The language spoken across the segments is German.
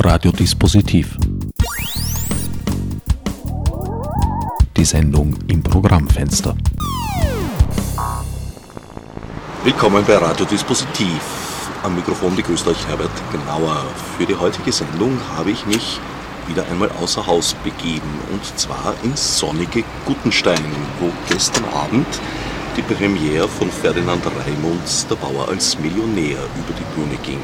Radiodispositiv. Die Sendung im Programmfenster. Willkommen bei Radiodispositiv. Am Mikrofon begrüßt euch Herbert Genauer. Für die heutige Sendung habe ich mich wieder einmal außer Haus begeben und zwar ins sonnige Guttenstein, wo gestern Abend die Premiere von Ferdinand Raimunds Der Bauer als Millionär über die Bühne ging.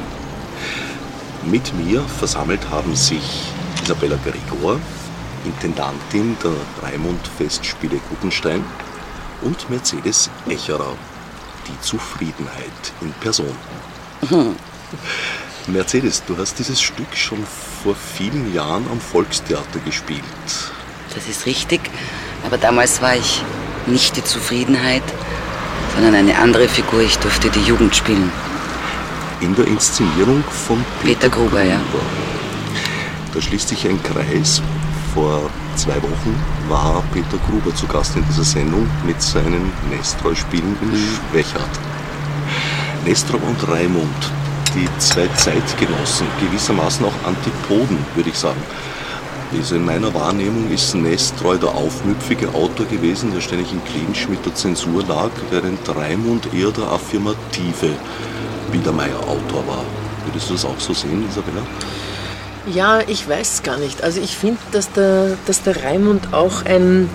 Mit mir versammelt haben sich Isabella Gregor, Intendantin der Raimund-Festspiele Guttenstein, und Mercedes Echerer, die Zufriedenheit in Person. Mhm. Mercedes, du hast dieses Stück schon vor vielen Jahren am Volkstheater gespielt. Das ist richtig, aber damals war ich nicht die Zufriedenheit, sondern eine andere Figur. Ich durfte die Jugend spielen. In der Inszenierung von Peter, Peter Gruber, Gruber, ja. Da schließt sich ein Kreis. Vor zwei Wochen war Peter Gruber zu Gast in dieser Sendung mit seinen Nestroy-Spielen in. Schwächert. Nestor und Raimund, die zwei Zeitgenossen, gewissermaßen auch Antipoden, würde ich sagen. Also in meiner Wahrnehmung ist Nestreu der aufmüpfige Autor gewesen, der ständig in Clinch mit der Zensur lag, während Raimund eher der affirmative Biedermeier-Autor war. Würdest du das auch so sehen, Isabella? Ja, ich weiß gar nicht. Also ich finde, dass der, dass der Raimund auch ein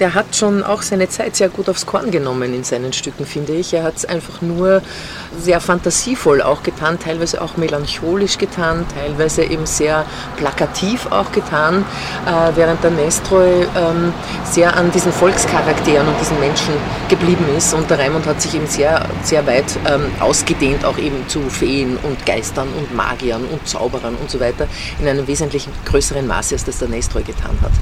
der hat schon auch seine Zeit sehr gut aufs Korn genommen in seinen Stücken, finde ich. Er hat es einfach nur sehr fantasievoll auch getan, teilweise auch melancholisch getan, teilweise eben sehr plakativ auch getan, äh, während der Nestroy ähm, sehr an diesen Volkscharakteren und diesen Menschen geblieben ist. Und der Raimund hat sich eben sehr, sehr weit ähm, ausgedehnt, auch eben zu Feen und Geistern und Magiern und Zauberern und so weiter, in einem wesentlich größeren Maße, als das der Nestroy getan hat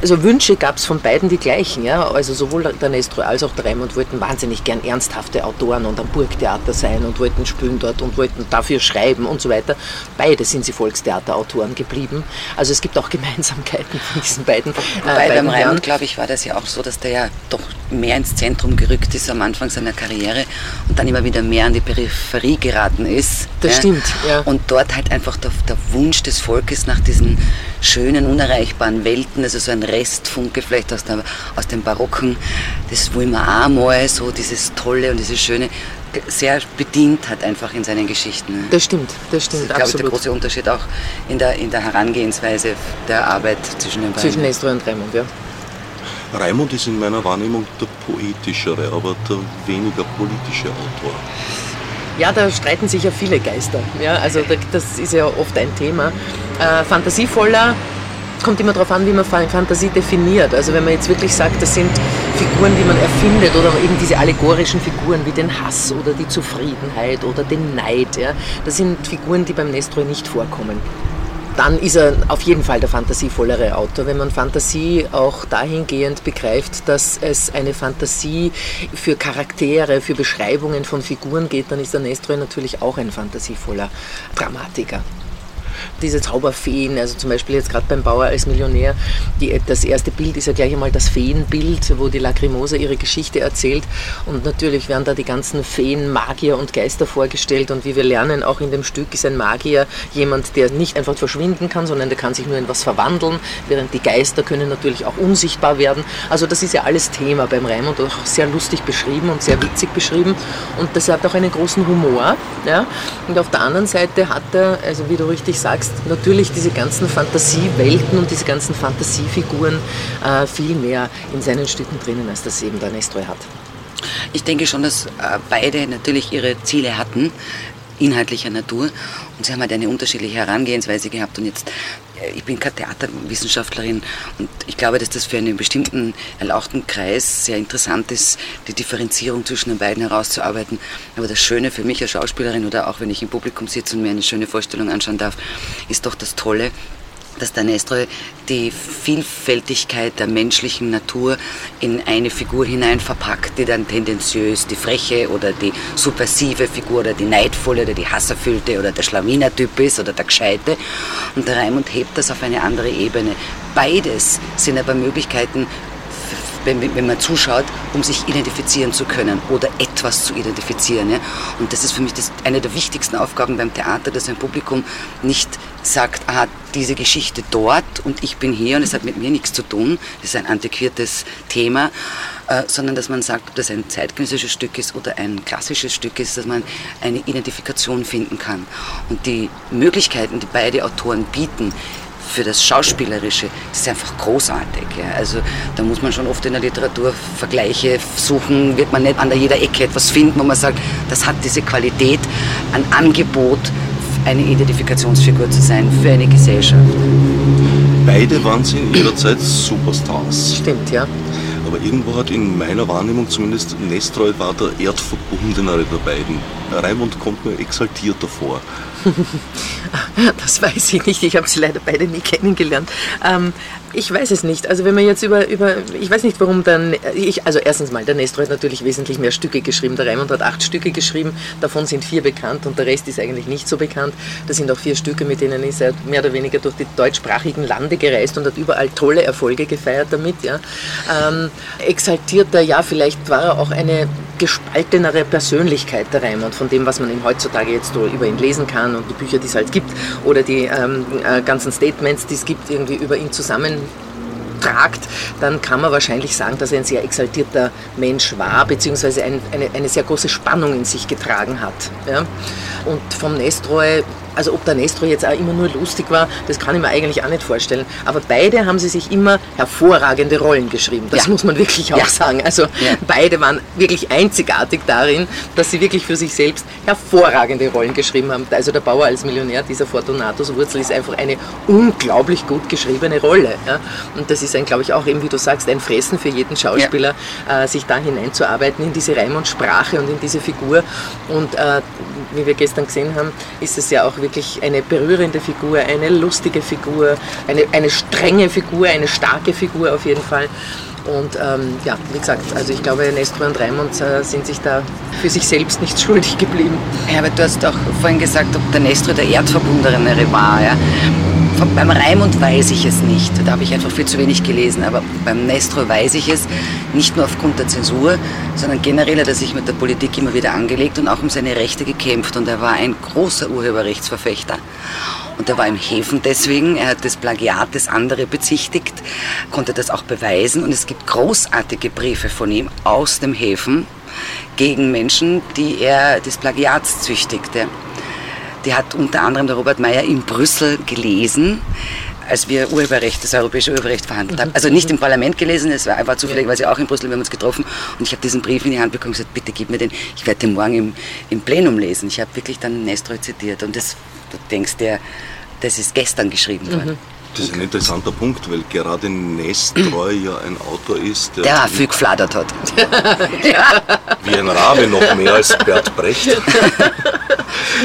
also Wünsche gab es von beiden die gleichen. Ja? Also sowohl der Nestro als auch der Raimund wollten wahnsinnig gern ernsthafte Autoren und am Burgtheater sein und wollten spielen dort und wollten dafür schreiben und so weiter. Beide sind sie Volkstheaterautoren geblieben. Also es gibt auch Gemeinsamkeiten von diesen beiden. Wobei äh, beim Raimund, glaube ich, war das ja auch so, dass der ja doch mehr ins Zentrum gerückt ist am Anfang seiner Karriere und dann immer wieder mehr an die Peripherie geraten ist. Das ja? stimmt, ja. Und dort halt einfach der, der Wunsch des Volkes nach diesen schönen, unerreichbaren Welten, also so ein Restfunke vielleicht aus, der, aus dem Barocken, das wollen wir auch mal, so dieses Tolle und dieses Schöne, sehr bedient hat einfach in seinen Geschichten. Ne? Das stimmt, das stimmt, das ist, absolut. Ich, der große Unterschied auch in der, in der Herangehensweise der Arbeit zwischen den beiden. Zwischen Nestor und Raimund, ja. Raimund ist in meiner Wahrnehmung der poetischere, aber der weniger politische Autor. Ja, da streiten sich ja viele Geister. Ja, also das ist ja oft ein Thema. Äh, fantasievoller kommt immer darauf an, wie man Fantasie definiert. Also wenn man jetzt wirklich sagt, das sind Figuren, die man erfindet oder eben diese allegorischen Figuren wie den Hass oder die Zufriedenheit oder den Neid, ja, das sind Figuren, die beim Nestroy nicht vorkommen dann ist er auf jeden Fall der fantasievollere Autor. Wenn man Fantasie auch dahingehend begreift, dass es eine Fantasie für Charaktere, für Beschreibungen von Figuren geht, dann ist der Nestroy natürlich auch ein fantasievoller Dramatiker diese Zauberfeen, also zum Beispiel jetzt gerade beim Bauer als Millionär, die, das erste Bild ist ja gleich einmal das Feenbild, wo die Lacrimosa ihre Geschichte erzählt und natürlich werden da die ganzen Feen, Magier und Geister vorgestellt und wie wir lernen, auch in dem Stück ist ein Magier jemand, der nicht einfach verschwinden kann, sondern der kann sich nur in was verwandeln, während die Geister können natürlich auch unsichtbar werden. Also das ist ja alles Thema beim Raimund, auch sehr lustig beschrieben und sehr witzig beschrieben und das hat auch einen großen Humor. Ja? Und auf der anderen Seite hat er, also wie du richtig sagst, natürlich diese ganzen Fantasiewelten und diese ganzen Fantasiefiguren äh, viel mehr in seinen Stücken drinnen, als das eben der Nestroy hat. Ich denke schon, dass äh, beide natürlich ihre Ziele hatten, inhaltlicher Natur. Und sie haben halt eine unterschiedliche Herangehensweise gehabt. Und jetzt, äh, ich bin keine Theaterwissenschaftlerin und ich glaube, dass das für einen bestimmten erlauchten Kreis sehr interessant ist, die Differenzierung zwischen den beiden herauszuarbeiten. Aber das Schöne für mich als Schauspielerin oder auch wenn ich im Publikum sitze und mir eine schöne Vorstellung anschauen darf, ist doch das Tolle, dass der Nestroy die Vielfältigkeit der menschlichen Natur in eine Figur hinein verpackt, die dann tendenziös die freche oder die subversive Figur oder die neidvolle oder die hasserfüllte oder der Schlawinertyp ist oder der Gescheite. Und der Raimund hebt das auf eine andere Ebene. Beides sind aber Möglichkeiten, wenn, wenn man zuschaut, um sich identifizieren zu können oder etwas zu identifizieren. Ja? Und das ist für mich das, eine der wichtigsten Aufgaben beim Theater, dass ein Publikum nicht sagt, ah, diese Geschichte dort und ich bin hier und es hat mit mir nichts zu tun, das ist ein antiquiertes Thema, äh, sondern dass man sagt, ob das ein zeitgenössisches Stück ist oder ein klassisches Stück ist, dass man eine Identifikation finden kann. Und die Möglichkeiten, die beide Autoren bieten, für das Schauspielerische, das ist einfach großartig. Ja. Also da muss man schon oft in der Literatur Vergleiche suchen, wird man nicht an jeder Ecke etwas finden, wo man sagt, das hat diese Qualität an Angebot, eine Identifikationsfigur zu sein für eine Gesellschaft. Beide waren sie in ihrer Zeit Superstars. Stimmt, ja. Aber irgendwo hat in meiner Wahrnehmung zumindest Nestroy war der erdverbundenere der beiden. Raimund kommt mir exaltierter vor. das weiß ich nicht. Ich habe sie leider beide nie kennengelernt. Ähm, ich weiß es nicht. Also wenn man jetzt über, über ich weiß nicht, warum dann, ich, also erstens mal, der Nestor hat natürlich wesentlich mehr Stücke geschrieben. Der Raimund hat acht Stücke geschrieben, davon sind vier bekannt und der Rest ist eigentlich nicht so bekannt. Das sind auch vier Stücke, mit denen ist er mehr oder weniger durch die deutschsprachigen Lande gereist und hat überall tolle Erfolge gefeiert damit. Ja. Ähm, exaltierter, ja, vielleicht war er auch eine gespaltenere Persönlichkeit, der Raimund, von dem, was man ihm heutzutage jetzt so über ihn lesen kann und die Bücher, die es halt gibt oder die ähm, äh, ganzen Statements, die es gibt, irgendwie über ihn zusammen tragt, dann kann man wahrscheinlich sagen, dass er ein sehr exaltierter Mensch war, beziehungsweise ein, eine, eine sehr große Spannung in sich getragen hat. Ja? Und vom Nestroy also ob der Nestro jetzt auch immer nur lustig war, das kann ich mir eigentlich auch nicht vorstellen. Aber beide haben sie sich immer hervorragende Rollen geschrieben. Das ja. muss man wirklich auch ja. sagen. Also ja. beide waren wirklich einzigartig darin, dass sie wirklich für sich selbst hervorragende Rollen geschrieben haben. Also der Bauer als Millionär, dieser Fortunatus Wurzel ist einfach eine unglaublich gut geschriebene Rolle. Und das ist ein, glaube ich, auch eben, wie du sagst, ein Fressen für jeden Schauspieler, äh, sich da hineinzuarbeiten in diese Reim und Sprache und in diese Figur. Und äh, wie wir gestern gesehen haben, ist es ja auch wirklich eine berührende Figur, eine lustige Figur, eine, eine strenge Figur, eine starke Figur auf jeden Fall. Und ähm, ja, wie gesagt, also ich glaube, Nestor und Raimund äh, sind sich da für sich selbst nicht schuldig geblieben. Aber du hast auch vorhin gesagt, ob der Nestor der Erdverbundenere war. Ja? Beim Raimund weiß ich es nicht, da habe ich einfach viel zu wenig gelesen, aber beim Nestor weiß ich es, nicht nur aufgrund der Zensur, sondern generell hat er sich mit der Politik immer wieder angelegt und auch um seine Rechte gekämpft. Und er war ein großer Urheberrechtsverfechter. Und er war im Häfen deswegen, er hat das Plagiat des andere bezichtigt, konnte das auch beweisen. Und es gibt großartige Briefe von ihm aus dem Häfen gegen Menschen, die er des Plagiats züchtigte. Die hat unter anderem der Robert Meyer in Brüssel gelesen, als wir Urheberrecht, das europäische Urheberrecht verhandelt haben. Also nicht im Parlament gelesen, es war einfach zufälligerweise auch in Brüssel, wir haben uns getroffen und ich habe diesen Brief in die Hand bekommen und gesagt, bitte gib mir den, ich werde den morgen im, im Plenum lesen. Ich habe wirklich dann Nestroy zitiert und das, du denkst dir, das ist gestern geschrieben worden. Mhm. Das ist ein interessanter Punkt, weil gerade Nestroy ja ein Autor ist, der, der viel gefladert hat. ja. Wie ein Rabe noch mehr als Bert Brecht.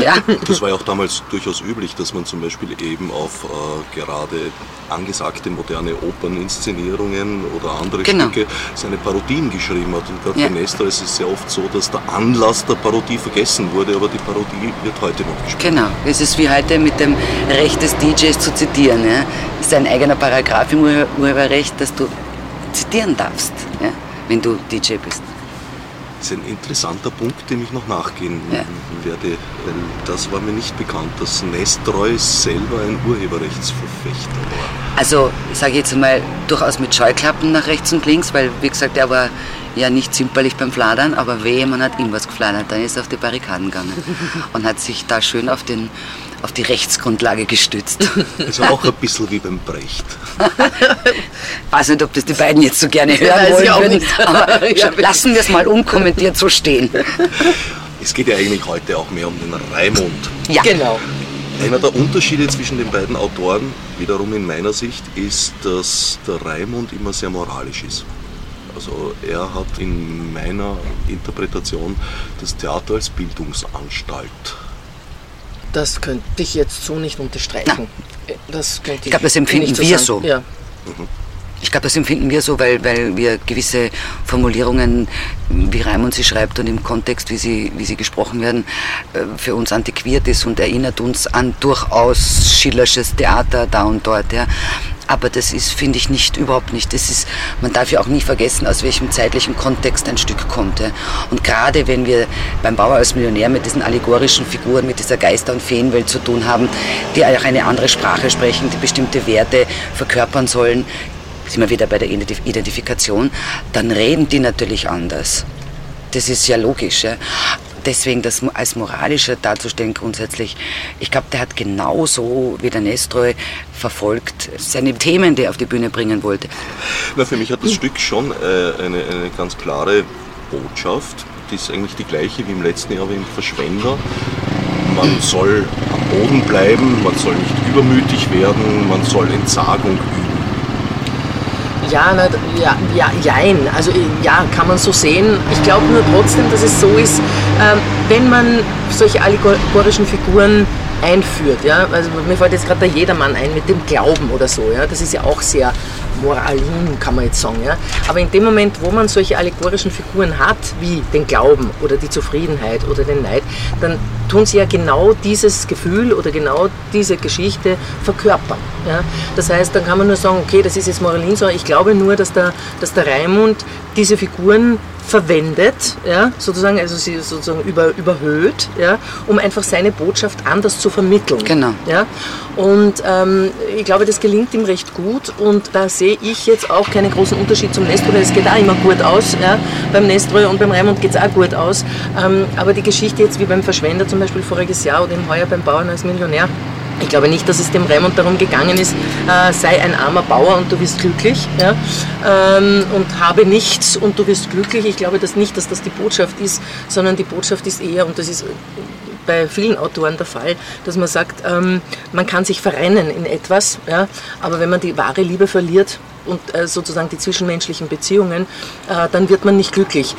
ja. Das war ja auch damals durchaus üblich, dass man zum Beispiel eben auf äh, gerade angesagte moderne Operninszenierungen oder andere genau. Stücke seine Parodien geschrieben hat. Und gerade ja. bei Nestor ist es sehr oft so, dass der Anlass der Parodie vergessen wurde, aber die Parodie wird heute noch gespielt. Genau, es ist wie heute mit dem Recht des DJs zu zitieren. Ja? Ist ein eigener Paragraph im Urheberrecht, dass du zitieren darfst, ja, wenn du DJ bist. Das ist ein interessanter Punkt, dem ich noch nachgehen ja. werde. Das war mir nicht bekannt, dass Nestroy selber ein Urheberrechtsverfechter war. Also, ich sage jetzt einmal, durchaus mit Scheuklappen nach rechts und links, weil, wie gesagt, er war ja nicht zimperlich beim Fladern, aber wehe, man hat ihm was gefladert. Dann ist er auf die Barrikaden gegangen und hat sich da schön auf den auf die Rechtsgrundlage gestützt. Also auch ein bisschen wie beim Brecht. weiß nicht, ob das die beiden jetzt so gerne hören wollen, nicht. aber ja, lassen wir es mal unkommentiert so stehen. Es geht ja eigentlich heute auch mehr um den Raimund. Ja, genau. Einer der Unterschiede zwischen den beiden Autoren, wiederum in meiner Sicht, ist, dass der Raimund immer sehr moralisch ist. Also er hat in meiner Interpretation das Theater als Bildungsanstalt das könnte ich jetzt so nicht unterstreichen. Das ich, ich glaube, das empfinden wir so. Ja. Mhm. Ich glaube, das empfinden wir so, weil, weil wir gewisse Formulierungen, wie Raimund sie schreibt und im Kontext, wie sie, wie sie gesprochen werden, äh, für uns antiquiert ist und erinnert uns an durchaus Schillersches Theater da und dort. Ja. Aber das ist, finde ich, nicht, überhaupt nicht. Das ist, man darf ja auch nie vergessen, aus welchem zeitlichen Kontext ein Stück kommt. Ja. Und gerade wenn wir beim Bauer als Millionär mit diesen allegorischen Figuren, mit dieser Geister- und Feenwelt zu tun haben, die auch eine andere Sprache sprechen, die bestimmte Werte verkörpern sollen, sind wir wieder bei der Identifikation, dann reden die natürlich anders. Das ist ja logisch. Ja deswegen das als moralischer darzustellen grundsätzlich, ich glaube, der hat genauso wie der Nestroy verfolgt seine Themen, die er auf die Bühne bringen wollte. Na, für mich hat das Stück schon äh, eine, eine ganz klare Botschaft. Die ist eigentlich die gleiche wie im letzten Jahr wie im Verschwender. Man soll am Boden bleiben, man soll nicht übermütig werden, man soll Entsagung. Ja, na, ja, ja, jein. Also ja, kann man so sehen. Ich glaube nur trotzdem, dass es so ist, ähm, wenn man solche allegorischen Figuren einführt. Ja? Also mir fällt jetzt gerade der Jedermann ein mit dem Glauben oder so. Ja? Das ist ja auch sehr moralin, kann man jetzt sagen. Ja? Aber in dem Moment, wo man solche allegorischen Figuren hat, wie den Glauben oder die Zufriedenheit oder den Neid, dann tun sie ja genau dieses Gefühl oder genau diese Geschichte verkörpern. Ja? Das heißt, dann kann man nur sagen, okay, das ist jetzt Moralin, sondern ich glaube nur, dass der, dass der Raimund diese Figuren verwendet, ja, sozusagen, also sie sozusagen über, überhöht, ja, um einfach seine Botschaft anders zu vermitteln. Genau. Ja. Und ähm, ich glaube, das gelingt ihm recht gut und da sehe ich jetzt auch keinen großen Unterschied zum Nestroy. Es geht auch immer gut aus. Ja. Beim Nestroy und beim Raimund geht es auch gut aus. Ähm, aber die Geschichte jetzt wie beim Verschwender zum Beispiel voriges Jahr oder im Heuer beim Bauern als Millionär, ich glaube nicht, dass es dem Raimund darum gegangen ist, äh, sei ein armer Bauer und du wirst glücklich ja? ähm, und habe nichts und du wirst glücklich. Ich glaube das nicht, dass das die Botschaft ist, sondern die Botschaft ist eher, und das ist bei vielen Autoren der Fall, dass man sagt, ähm, man kann sich verrennen in etwas, ja? aber wenn man die wahre Liebe verliert, und äh, sozusagen die zwischenmenschlichen Beziehungen, äh, dann wird man nicht glücklich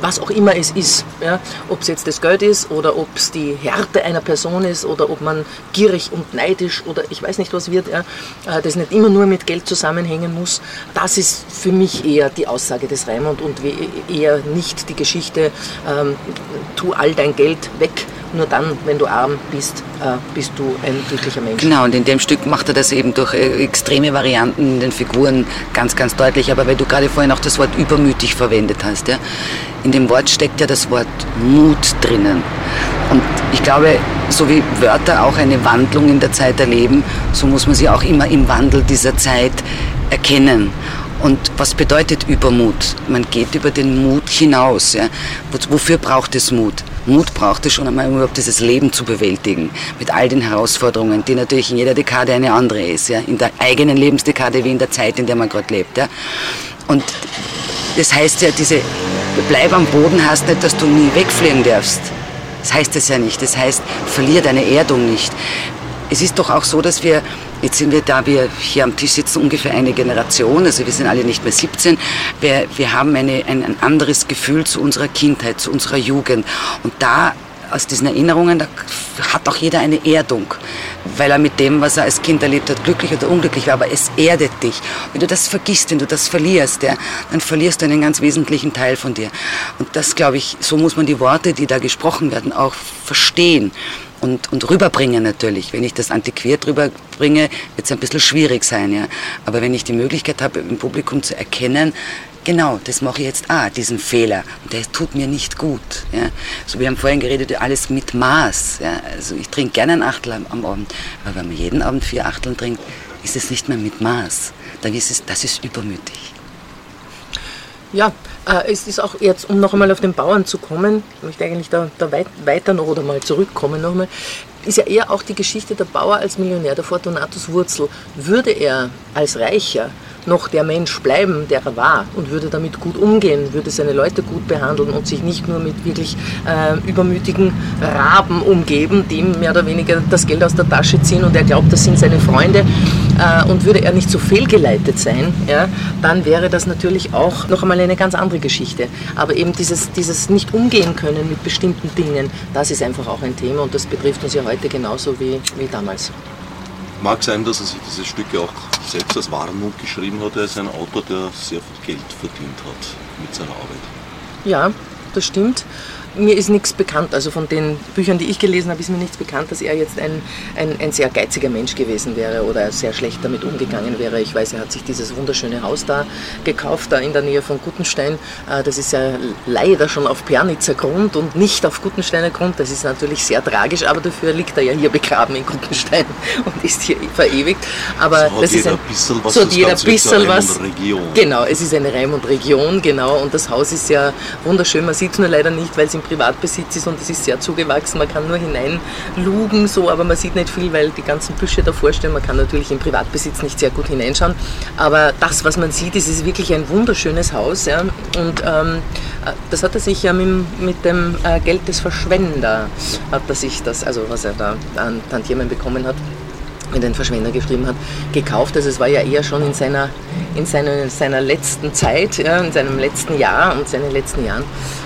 was auch immer es ist. Ja? Ob es jetzt das Geld ist oder ob es die Härte einer Person ist oder ob man gierig und neidisch oder ich weiß nicht was wird, ja? Äh, das nicht immer nur mit Geld zusammenhängen muss. Das ist für mich eher die Aussage des Raimund und eher nicht die Geschichte, ähm, tu all dein Geld weg nur dann, wenn du arm bist, äh, bist du ein glücklicher Mensch. Genau, und in dem Stück macht er das eben durch äh, extreme Varianten in den Figuren ganz, ganz deutlich. Aber weil du gerade vorhin auch das Wort übermütig verwendet hast, ja, in dem Wort steckt ja das Wort Mut drinnen. Und ich glaube, so wie Wörter auch eine Wandlung in der Zeit erleben, so muss man sie auch immer im Wandel dieser Zeit erkennen. Und was bedeutet Übermut? Man geht über den Mut hinaus. Ja? Wofür braucht es Mut? Mut braucht es schon einmal, um überhaupt dieses Leben zu bewältigen. Mit all den Herausforderungen, die natürlich in jeder Dekade eine andere ist. Ja? In der eigenen Lebensdekade wie in der Zeit, in der man gerade lebt. Ja? Und das heißt ja, diese Bleib am Boden heißt nicht, dass du nie wegfliegen darfst. Das heißt es ja nicht. Das heißt, verlier deine Erdung nicht. Es ist doch auch so, dass wir Jetzt sind wir da, wir hier am Tisch sitzen, ungefähr eine Generation, also wir sind alle nicht mehr 17. Wir, wir haben eine, ein, ein anderes Gefühl zu unserer Kindheit, zu unserer Jugend. Und da aus diesen Erinnerungen, da hat auch jeder eine Erdung, weil er mit dem, was er als Kind erlebt hat, glücklich oder unglücklich war, aber es erdet dich. Wenn du das vergisst, wenn du das verlierst, ja, dann verlierst du einen ganz wesentlichen Teil von dir. Und das, glaube ich, so muss man die Worte, die da gesprochen werden, auch verstehen und, und rüberbringen natürlich. Wenn ich das antiquiert rüberbringe, wird es ein bisschen schwierig sein. Ja. Aber wenn ich die Möglichkeit habe, im Publikum zu erkennen, genau, das mache ich jetzt auch, diesen Fehler. Und der tut mir nicht gut. Ja. So, wir haben vorhin geredet, alles mit Maß. Ja. Also ich trinke gerne ein Achtel am, am Abend, aber wenn man jeden Abend vier Achteln trinkt, ist es nicht mehr mit Maß. Dann ist es, das ist übermütig. Ja, äh, es ist auch jetzt, um noch einmal auf den Bauern zu kommen, ich möchte eigentlich da, da weit, weiter noch oder mal zurückkommen nochmal, ist ja eher auch die Geschichte der Bauer als Millionär, der Fortunatus Wurzel. Würde er als Reicher noch der Mensch bleiben, der er war und würde damit gut umgehen, würde seine Leute gut behandeln und sich nicht nur mit wirklich äh, übermütigen Raben umgeben, die ihm mehr oder weniger das Geld aus der Tasche ziehen und er glaubt, das sind seine Freunde äh, und würde er nicht so fehlgeleitet sein, ja, dann wäre das natürlich auch noch einmal eine ganz andere Geschichte. Aber eben dieses, dieses nicht umgehen können mit bestimmten Dingen, das ist einfach auch ein Thema und das betrifft uns ja heute genauso wie, wie damals. Mag sein, dass er sich diese Stücke auch selbst als Warnung geschrieben hat. Er ist ein Autor, der sehr viel Geld verdient hat mit seiner Arbeit. Ja, das stimmt. Mir ist nichts bekannt, also von den Büchern, die ich gelesen habe, ist mir nichts bekannt, dass er jetzt ein, ein, ein sehr geiziger Mensch gewesen wäre oder sehr schlecht damit umgegangen wäre. Ich weiß, er hat sich dieses wunderschöne Haus da gekauft, da in der Nähe von Gutenstein. Äh, das ist ja leider schon auf Pernitzer Grund und nicht auf Gutensteiner Grund. Das ist natürlich sehr tragisch, aber dafür liegt er ja hier begraben in Gutenstein und ist hier verewigt. Aber so das ist ein, bisschen was. so hat jeder bisschen was. Region. Genau, es ist eine Reimund-Region, genau. Und das Haus ist ja wunderschön. Man sieht es nur leider nicht, weil es im Privatbesitz ist und es ist sehr zugewachsen. Man kann nur hineinlugen, so, aber man sieht nicht viel, weil die ganzen Büsche davor stehen. Man kann natürlich im Privatbesitz nicht sehr gut hineinschauen. Aber das, was man sieht, ist, ist wirklich ein wunderschönes Haus. Ja. Und ähm, das hat er sich ja mit, mit dem äh, Geld des Verschwender, hat er sich das, also was er da an Tantiemen bekommen hat, mit den Verschwender geschrieben hat, gekauft. Also es war ja eher schon in seiner, in seiner, seiner letzten Zeit, ja, in seinem letzten Jahr und seinen letzten Jahren,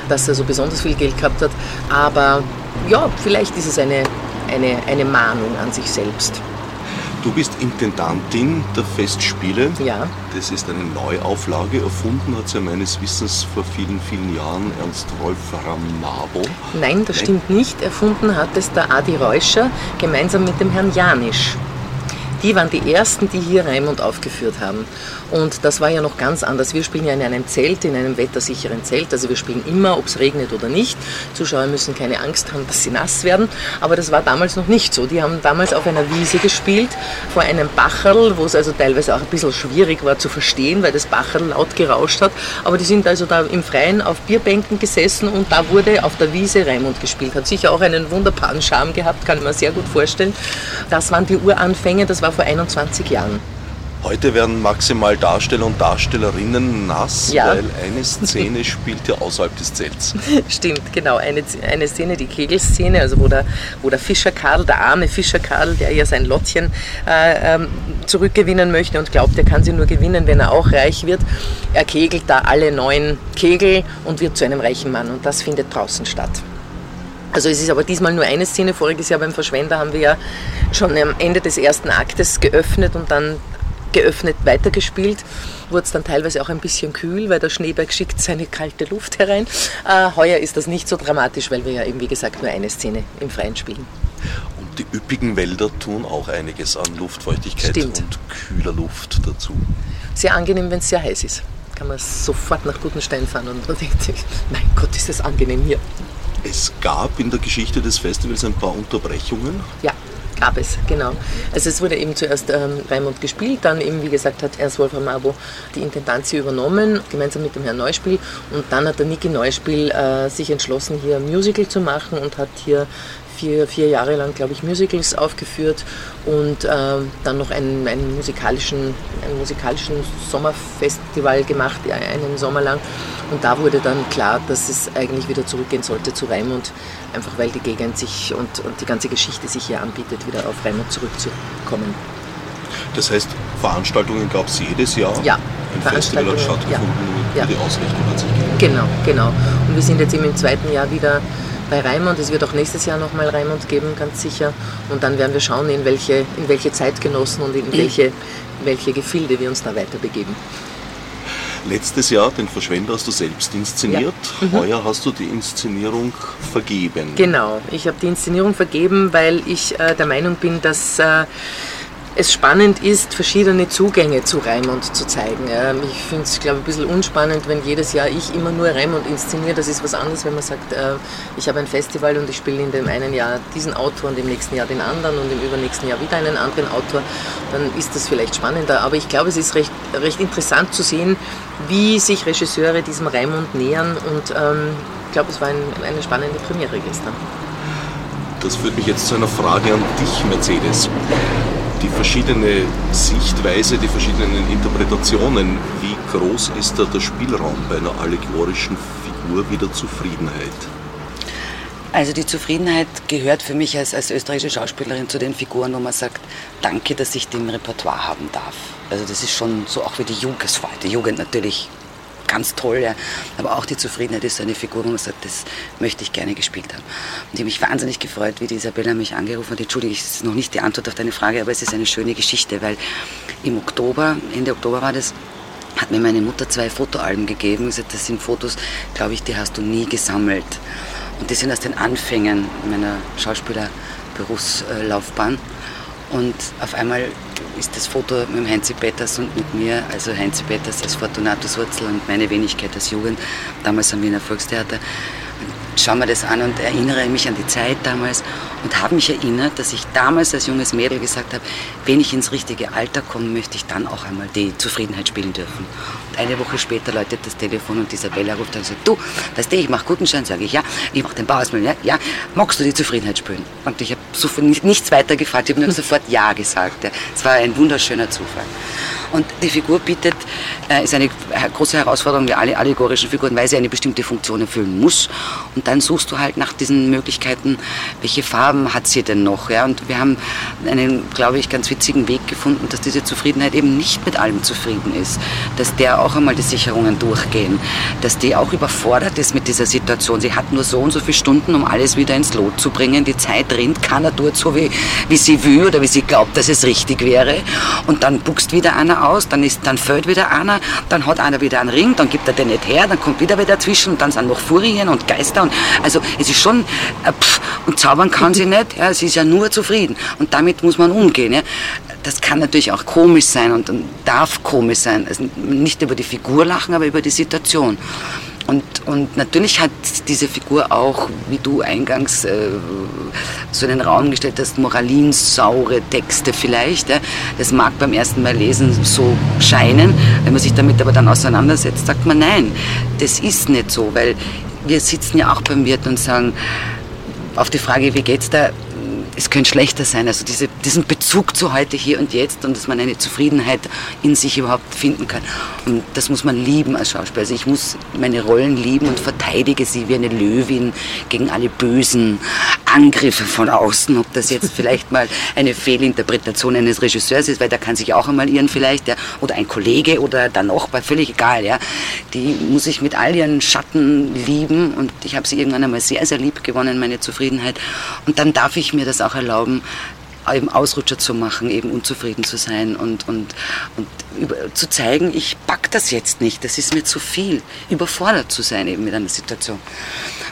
dass er so besonders viel Geld gehabt hat. Aber ja, vielleicht ist es eine, eine, eine Mahnung an sich selbst. Du bist Intendantin der Festspiele. Ja. Das ist eine Neuauflage. Erfunden hat sie ja meines Wissens vor vielen, vielen Jahren Ernst Rolf Ramabo. Nein, das stimmt nicht. Erfunden hat es der Adi Reuscher gemeinsam mit dem Herrn Janisch. Die waren die ersten, die hier Raimund aufgeführt haben. Und das war ja noch ganz anders. Wir spielen ja in einem Zelt, in einem wettersicheren Zelt. Also wir spielen immer, ob es regnet oder nicht. Zuschauer müssen keine Angst haben, dass sie nass werden. Aber das war damals noch nicht so. Die haben damals auf einer Wiese gespielt, vor einem Bacherl, wo es also teilweise auch ein bisschen schwierig war zu verstehen, weil das Bacherl laut gerauscht hat. Aber die sind also da im Freien auf Bierbänken gesessen und da wurde auf der Wiese Raimund gespielt. Hat sicher auch einen wunderbaren Charme gehabt, kann ich mir sehr gut vorstellen. Das waren die Uranfänge, das war vor 21 Jahren. Heute werden maximal Darsteller und Darstellerinnen nass, Ja. weil eine Szene spielt ja außerhalb des Zelts. Stimmt, genau. Eine, eine Szene, die Kegelszene, also wo der, wo der Fischer Karl, der arme Fischer Karl, der ja sein Lottchen äh, ähm, zurückgewinnen möchte und glaubt, er kann sie nur gewinnen, wenn er auch reich wird, er kegelt da alle neun Kegel und wird zu einem reichen Mann. Und das findet draußen statt. Also es ist aber diesmal nur eine Szene. Voriges Jahr beim Verschwender haben wir ja schon am Ende des ersten Aktes geöffnet und dann geöffnet weitergespielt. Wurde es dann teilweise auch ein bisschen kühl, weil der Schneeberg schickt seine kalte Luft herein. Äh, heuer ist das nicht so dramatisch, weil wir ja eben wie gesagt nur eine Szene im Freien spielen. Und die üppigen Wälder tun auch einiges an Luftfeuchtigkeit Stimmt. und kühler Luft dazu. Sehr angenehm, wenn es sehr heiß ist. Kann man sofort nach Gutenstein fahren und man denkt sich, mein Gott, ist das angenehm hier. Es gab in der Geschichte des Festivals ein paar Unterbrechungen. Ja, gab es, genau. Also es wurde eben zuerst ähm, Raimund gespielt, dann eben, wie gesagt, hat Ernst Wolfram Abo die Intendantie übernommen, gemeinsam mit dem Herrn Neuspiel. Und dann hat der Niki Neuspiel äh, sich entschlossen, hier ein Musical zu machen und hat hier vier, vier Jahre lang, glaube ich, Musicals aufgeführt und ähm, dann noch einen, einen, musikalischen, einen musikalischen Sommerfestival gemacht, ja, einen Sommer lang. Und da wurde dann klar, dass es eigentlich wieder zurückgehen sollte zu Raimund, einfach weil die Gegend sich und, und die ganze Geschichte sich hier anbietet, wieder auf Raimund zurückzukommen. Das heißt, Veranstaltungen gab es jedes Jahr. Ja, Ein Festival hat stattgefunden, ja. nur die Ausrichtung hat sich geändert. Genau, genau. Und wir sind jetzt eben im zweiten Jahr wieder bei Raimund. Es wird auch nächstes Jahr nochmal Raimund geben, ganz sicher. Und dann werden wir schauen, in welche, in welche Zeitgenossen und in welche, welche Gefilde wir uns da weiter begeben. Letztes Jahr, den Verschwender, hast du selbst inszeniert. Ja. Mhm. Heuer hast du die Inszenierung vergeben. Genau, ich habe die Inszenierung vergeben, weil ich äh, der Meinung bin, dass äh, es spannend ist, verschiedene Zugänge zu Raimund zu zeigen. Ähm, ich finde es, glaube ich, ein bisschen unspannend, wenn jedes Jahr ich immer nur Raimund inszeniere. Das ist was anderes, wenn man sagt, äh, ich habe ein Festival und ich spiele in dem einen Jahr diesen Autor und im nächsten Jahr den anderen und im übernächsten Jahr wieder einen anderen Autor. Dann ist das vielleicht spannender. Aber ich glaube, es ist recht, recht interessant zu sehen, wie sich Regisseure diesem Raimund nähern und ähm, ich glaube, es war ein, eine spannende Premiere gestern. Das führt mich jetzt zu einer Frage an dich, Mercedes. Die verschiedene Sichtweise, die verschiedenen Interpretationen, wie groß ist da der Spielraum bei einer allegorischen Figur wie der Zufriedenheit? Also die Zufriedenheit gehört für mich als, als österreichische Schauspielerin zu den Figuren, wo man sagt, danke, dass ich im Repertoire haben darf. Also das ist schon so auch wie die Jugend, die Jugend natürlich ganz toll, ja. aber auch die Zufriedenheit ist so eine Figur, wo man sagt, das möchte ich gerne gespielt haben. Und ich habe mich wahnsinnig gefreut, wie die Isabella mich angerufen hat. Entschuldige, es ist noch nicht die Antwort auf deine Frage, aber es ist eine schöne Geschichte, weil im Oktober, Ende Oktober war das, hat mir meine Mutter zwei Fotoalben gegeben und gesagt, das sind Fotos, glaube ich, die hast du nie gesammelt. Und die sind aus den Anfängen meiner Schauspielerberufslaufbahn. Und auf einmal ist das Foto mit dem Heinzi Peters und mit mir, also Heinzi Peters als Fortunatus Wurzel und meine Wenigkeit als Jugend, damals am Wiener Volkstheater, schaue mir das an und erinnere mich an die Zeit damals und habe mich erinnert, dass ich damals als junges Mädel gesagt habe, wenn ich ins richtige Alter komme, möchte ich dann auch einmal die Zufriedenheit spielen dürfen. Und eine Woche später läutet das Telefon und Isabella ruft dann und sagt, du, weißt du, ich mache Gutenschein, sage ich, ja, ich mache den Bauausbildung, ja, ja, magst du die Zufriedenheit spielen? Und ich habe so nichts weiter gefragt, ich habe nur sofort Ja gesagt. Es war ein wunderschöner Zufall. Und die Figur bietet, äh, ist eine große Herausforderung wie alle allegorischen Figuren, weil sie eine bestimmte Funktion erfüllen muss. Und dann suchst du halt nach diesen Möglichkeiten, welche Farben hat sie denn noch? Ja? Und wir haben einen, glaube ich, ganz witzigen Weg gefunden, dass diese Zufriedenheit eben nicht mit allem zufrieden ist. Dass der auch einmal die Sicherungen durchgehen. Dass die auch überfordert ist mit dieser Situation. Sie hat nur so und so viele Stunden, um alles wieder ins Lot zu bringen. Die Zeit rinnt, keiner tut so, wie, wie sie will oder wie sie glaubt, dass es richtig wäre. Und dann buchst wieder einer aus, dann, ist, dann fällt wieder einer, dann hat einer wieder einen Ring, dann gibt er den nicht her, dann kommt wieder wer dazwischen und dann sind noch Furien und Geister. Und, also es ist schon, äh, pff, und zaubern kann sie nicht, ja, sie ist ja nur zufrieden. Und damit muss man umgehen. Ja. Das kann natürlich auch komisch sein und, und darf komisch sein. Also nicht über die Figur lachen, aber über die Situation. Und, und natürlich hat diese Figur auch, wie du eingangs äh, so in den Raum gestellt hast, moralinsaure Texte vielleicht. Ja. Das mag beim ersten Mal lesen so scheinen. Wenn man sich damit aber dann auseinandersetzt, sagt man, nein, das ist nicht so, weil wir sitzen ja auch beim Wirt und sagen, auf die Frage, wie geht's da, es könnte schlechter sein. Also diese, diesen Bezug zu heute, hier und jetzt und dass man eine Zufriedenheit in sich überhaupt finden kann. Und das muss man lieben als Schauspieler. Also ich muss meine Rollen lieben und verteidige sie wie eine Löwin gegen alle bösen Angriffe von außen. Ob das jetzt vielleicht mal eine Fehlinterpretation eines Regisseurs ist, weil der kann sich auch einmal irren vielleicht, ja, oder ein Kollege oder der Nachbar, völlig egal. Ja. Die muss ich mit all ihren Schatten lieben und ich habe sie irgendwann einmal sehr, sehr lieb gewonnen, meine Zufriedenheit. Und dann darf ich mir das auch erlauben, eben Ausrutscher zu machen, eben unzufrieden zu sein und, und, und über, zu zeigen, ich pack das jetzt nicht, das ist mir zu viel, überfordert zu sein eben mit einer Situation.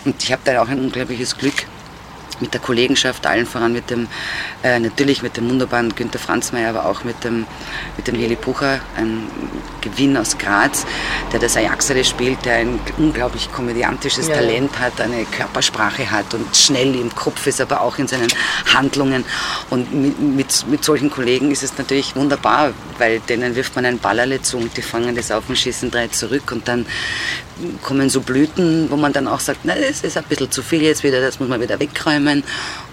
Und ich habe da auch ein unglaubliches Glück, mit der Kollegenschaft, allen voran mit dem, äh, natürlich mit dem wunderbaren Günter Franzmeier, aber auch mit dem, mit dem Heli Pucher, ein Gewinn aus Graz, der das Ajaxale spielt, der ein unglaublich komödiantisches ja, Talent hat, eine Körpersprache hat und schnell im Kopf ist, aber auch in seinen Handlungen. Und mit, mit, mit solchen Kollegen ist es natürlich wunderbar, weil denen wirft man ein Ballerle zu und die fangen das auf und schießen drei zurück und dann kommen so Blüten, wo man dann auch sagt, na, das ist ein bisschen zu viel jetzt wieder, das muss man wieder wegräumen.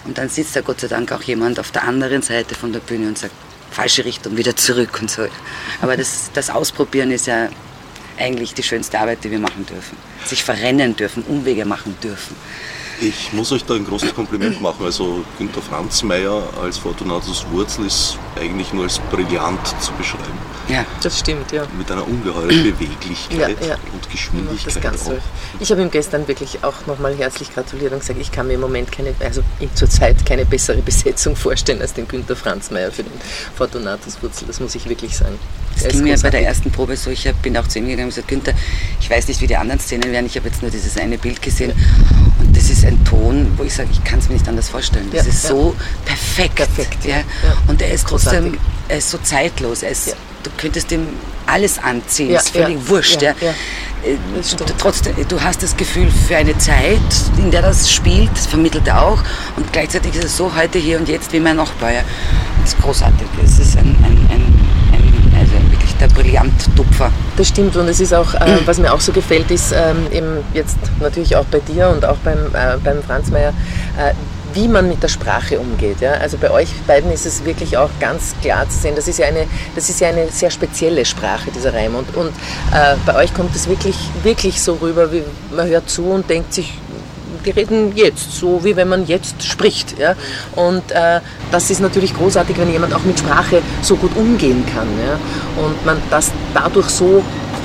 Und dann sitzt da Gott sei Dank auch jemand auf der anderen Seite von der Bühne und sagt, falsche Richtung, wieder zurück und so. Aber das, das Ausprobieren ist ja eigentlich die schönste Arbeit, die wir machen dürfen. Sich verrennen dürfen, Umwege machen dürfen. Ich muss euch da ein großes Kompliment machen. Also Günter Franzmeier als Fortunatus Wurzel ist eigentlich nur als brillant zu beschreiben. Ja, das stimmt, ja. Mit einer ungeheuren Beweglichkeit ja, ja. und Geschwindigkeit. Das ganz auch. Ich habe ihm gestern wirklich auch nochmal herzlich gratuliert und gesagt, ich kann mir im Moment keine, also zurzeit keine bessere Besetzung vorstellen als den Günter Franzmeier für den Fortunatus Wurzel. Das muss ich wirklich sagen. Das ging mir bei der ersten Probe so. Ich bin auch zu ihm gegangen und gesagt, Günther, ich weiß nicht, wie die anderen Szenen werden. Ich habe jetzt nur dieses eine Bild gesehen. Und das ist ein Ton, wo ich sage, ich kann es mir nicht anders vorstellen. Das ja, ist ja. so perfekt. perfekt ja. Und er ist trotzdem, er ist so zeitlos. Er ist, Du könntest ihm alles anziehen, ist völlig wurscht. Ja, äh, Du, trotzdem, du hast das Gefühl für eine Zeit, in der das spielt, das vermittelt er auch. Und gleichzeitig ist es so heute hier und jetzt wie mein Nachbar. Das ist großartig. Es ist ein, ein, ein der Brillanttupfer. Das stimmt und es ist auch, äh, was mir auch so gefällt, ist ähm, eben jetzt natürlich auch bei dir und auch beim, äh, beim Franz Mayer, äh, wie man mit der Sprache umgeht. Ja? Also bei euch beiden ist es wirklich auch ganz klar zu sehen, das ist ja eine, das ist ja eine sehr spezielle Sprache, dieser Reim. Und, und äh, bei euch kommt es wirklich, wirklich so rüber, wie man hört zu und denkt sich, die reden jetzt, so wie wenn man jetzt spricht. Ja? Und äh, das ist natürlich großartig, wenn jemand auch mit Sprache so gut umgehen kann. Ja? Und man das dadurch so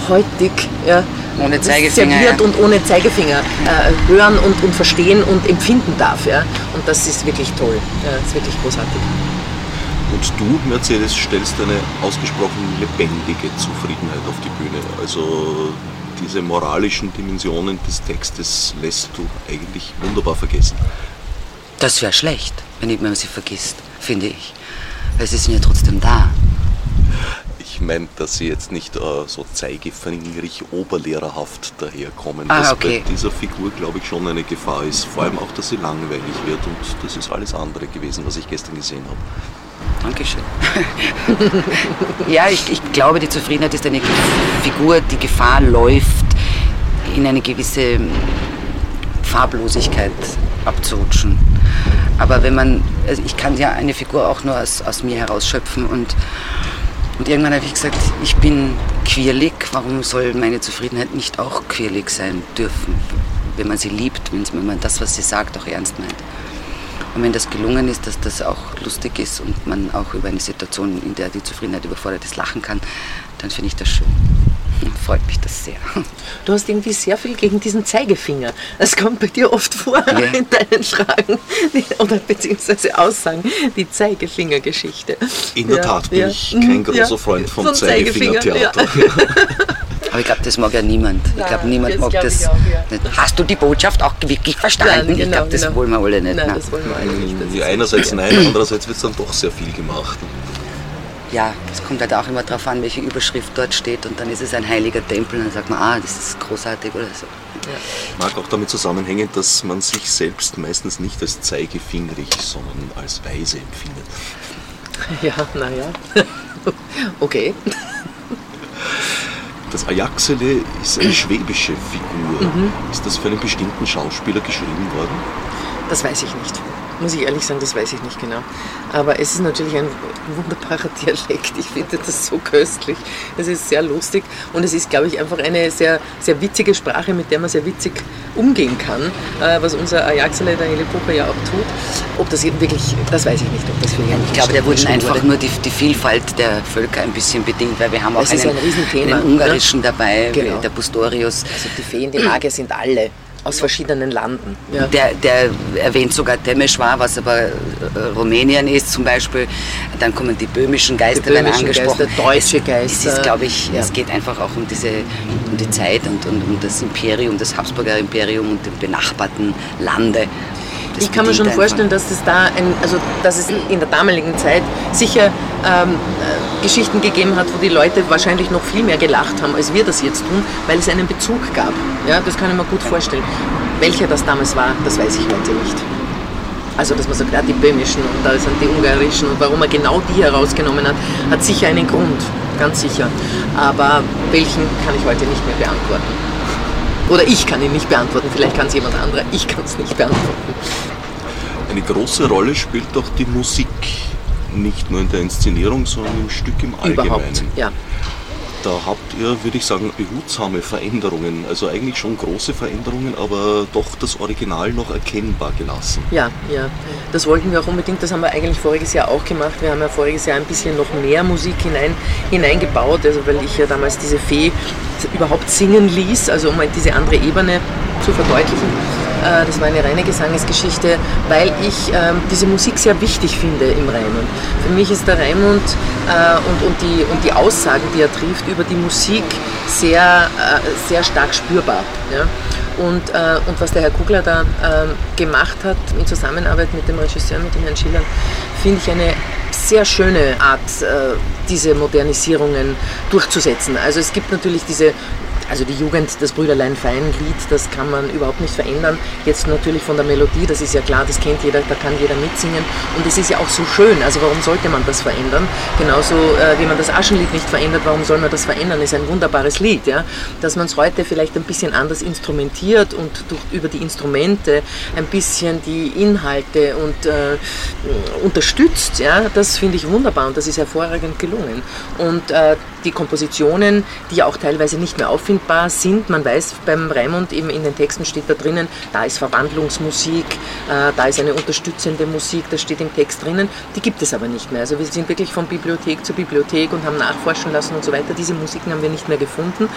heutig ja, ohne Zeigefinger, serviert ja. und ohne Zeigefinger äh, hören und, und verstehen und empfinden darf. Ja? Und das ist wirklich toll. Ja, das ist wirklich großartig. Und du, Mercedes, stellst eine ausgesprochen lebendige Zufriedenheit auf die Bühne. Also diese moralischen Dimensionen des Textes lässt du eigentlich wunderbar vergessen. Das wäre schlecht, wenn man sie vergisst, finde ich. Weil sie sind ja trotzdem da. Ich meine, dass sie jetzt nicht äh, so zeigefingerig oberlehrerhaft daherkommen. Ah, okay. bei dieser Figur, glaube ich, schon eine Gefahr ist. Vor allem auch, dass sie langweilig wird. Und das ist alles andere gewesen, was ich gestern gesehen habe. Dankeschön. ja, ich, ich glaube, die Zufriedenheit ist eine Figur, die Gefahr läuft, in eine gewisse Farblosigkeit abzurutschen. Aber wenn man, also ich kann ja eine Figur auch nur aus, aus mir herausschöpfen und, und irgendwann habe ich gesagt, ich bin quirlig, warum soll meine Zufriedenheit nicht auch quirlig sein dürfen, wenn man sie liebt, wenn man das, was sie sagt, auch ernst meint. Und wenn das gelungen ist, dass das auch lustig ist und man auch über eine Situation, in der die Zufriedenheit überfordert ist, lachen kann, dann finde ich das schön. Freut mich das sehr. Du hast irgendwie sehr viel gegen diesen Zeigefinger. Das kommt bei dir oft vor Ja. in deinen Fragen oder beziehungsweise Aussagen, die Zeigefingergeschichte. In der Ja, Tat bin ja. ich kein Mhm, großer ja. Freund vom Vom Zeigefinger, Zeigefingertheater. Aber ich glaube, das mag ja niemand. ich Nein, glaube, niemand das mag glaub das. ich auch, ja. nicht. Hast du die Botschaft auch wirklich verstanden? Nein, ich genau, glaube, das genau. wollen wir alle nicht. Nein, nein. das wollen wir alle nicht. Das Ja, ist- einerseits nein, andererseits wird es dann doch sehr viel gemacht. Ja, es kommt halt auch immer darauf an, welche Überschrift dort steht. Und dann ist es ein heiliger Tempel. Und dann sagt man, ah, das ist großartig oder so. Mag auch damit zusammenhängen, dass man sich selbst meistens nicht als zeigefingerig, sondern als weise empfindet. Ja, naja. Okay. Das Ajaxele ist eine schwäbische Figur. Mhm. Ist das für einen bestimmten Schauspieler geschrieben worden? Das weiß ich nicht. Muss ich ehrlich sagen, das weiß ich nicht genau. Aber es ist natürlich ein wunderbarer Dialekt. Ich finde das so köstlich. Es ist sehr lustig und es ist, glaube ich, einfach eine sehr, sehr witzige Sprache, mit der man sehr witzig umgehen kann, äh, was unser Ajaxele, der Hele Puppe, ja auch tut. Ob das eben wirklich, das weiß ich nicht, ob das für ihn Ich glaube, der wurden einfach wurde. nur die, die Vielfalt der Völker ein bisschen bedingt, weil wir haben auch einen, ein Riesenthema, einen ungarischen dabei, Genau. der Bustorius. Also die Feen, die Magier sind alle aus verschiedenen Landen. Ja. Der, der erwähnt sogar Temeschwar, was aber äh, Rumänien ist zum Beispiel. Dann kommen die böhmischen Geister, Die werden böhmischen angesprochen. Geister, deutsche Es, es Geister. ist, glaube ich, Ja. es geht einfach auch um diese um die Zeit und, und um das Imperium, das Habsburger Imperium und den benachbarten Lande. Ich kann mir schon einfach. vorstellen, dass es da ein, also dass es in der damaligen Zeit sicher ähm, äh, Geschichten gegeben hat, wo die Leute wahrscheinlich noch viel mehr gelacht haben, als wir das jetzt tun, weil es einen Bezug gab. Ja, das kann ich mir gut vorstellen. Welcher das damals war, das weiß ich heute nicht. Also, dass man sagt, ja, die böhmischen und da sind die ungarischen und warum er genau die herausgenommen hat, hat sicher einen Grund, ganz sicher. Aber welchen kann ich heute nicht mehr beantworten. Oder ich kann ihn nicht beantworten, vielleicht kann es jemand anderer, ich kann es nicht beantworten. Eine große Rolle spielt doch die Musik. Nicht nur in der Inszenierung, sondern im Stück im Allgemeinen. Überhaupt, ja. Da habt ihr, würde ich sagen, behutsame Veränderungen. Also eigentlich schon große Veränderungen, aber doch das Original noch erkennbar gelassen. Ja, ja. Das wollten wir auch unbedingt. Das haben wir eigentlich voriges Jahr auch gemacht. Wir haben ja voriges Jahr ein bisschen noch mehr Musik hinein, hineingebaut, also weil ich ja damals diese Fee überhaupt singen ließ, also um halt diese andere Ebene zu verdeutlichen. Äh, Das war eine reine Gesangesgeschichte, weil ich ähm, diese Musik sehr wichtig finde im Raimund. Für mich ist der Raimund äh, und, die, und die Aussagen, die er trifft über die Musik, sehr, äh, sehr stark spürbar. Und, äh, und was der Herr Kugler da ähm, gemacht hat in Zusammenarbeit mit dem Regisseur, mit dem Herrn Schiller, finde ich eine sehr schöne Art, äh, diese Modernisierungen durchzusetzen. Also es gibt natürlich diese, also die Jugend, das Brüderlein Fein-Lied, das kann man überhaupt nicht verändern. Jetzt natürlich von der Melodie, das ist ja klar, das kennt jeder, da kann jeder mitsingen. Und es ist ja auch so schön, also warum sollte man das verändern? Genauso äh, wie man das Aschenlied nicht verändert, warum soll man das verändern? Ist ein wunderbares Lied, ja. Dass man es heute vielleicht ein bisschen anders instrumentiert und durch, über die Instrumente ein bisschen die Inhalte und äh, unterstützt, ja, das finde ich wunderbar und das ist hervorragend gelungen. Und äh, die Kompositionen, die ja auch teilweise nicht mehr auffindbar sind, man weiß beim Raimund eben in den Texten steht da drinnen, da ist Verwandlungsmusik, äh, da ist eine unterstützende Musik, das steht im Text drinnen, die gibt es aber nicht mehr. Also wir sind wirklich von Bibliothek zu Bibliothek und haben nachforschen lassen und so weiter. Diese Musiken haben wir nicht mehr gefunden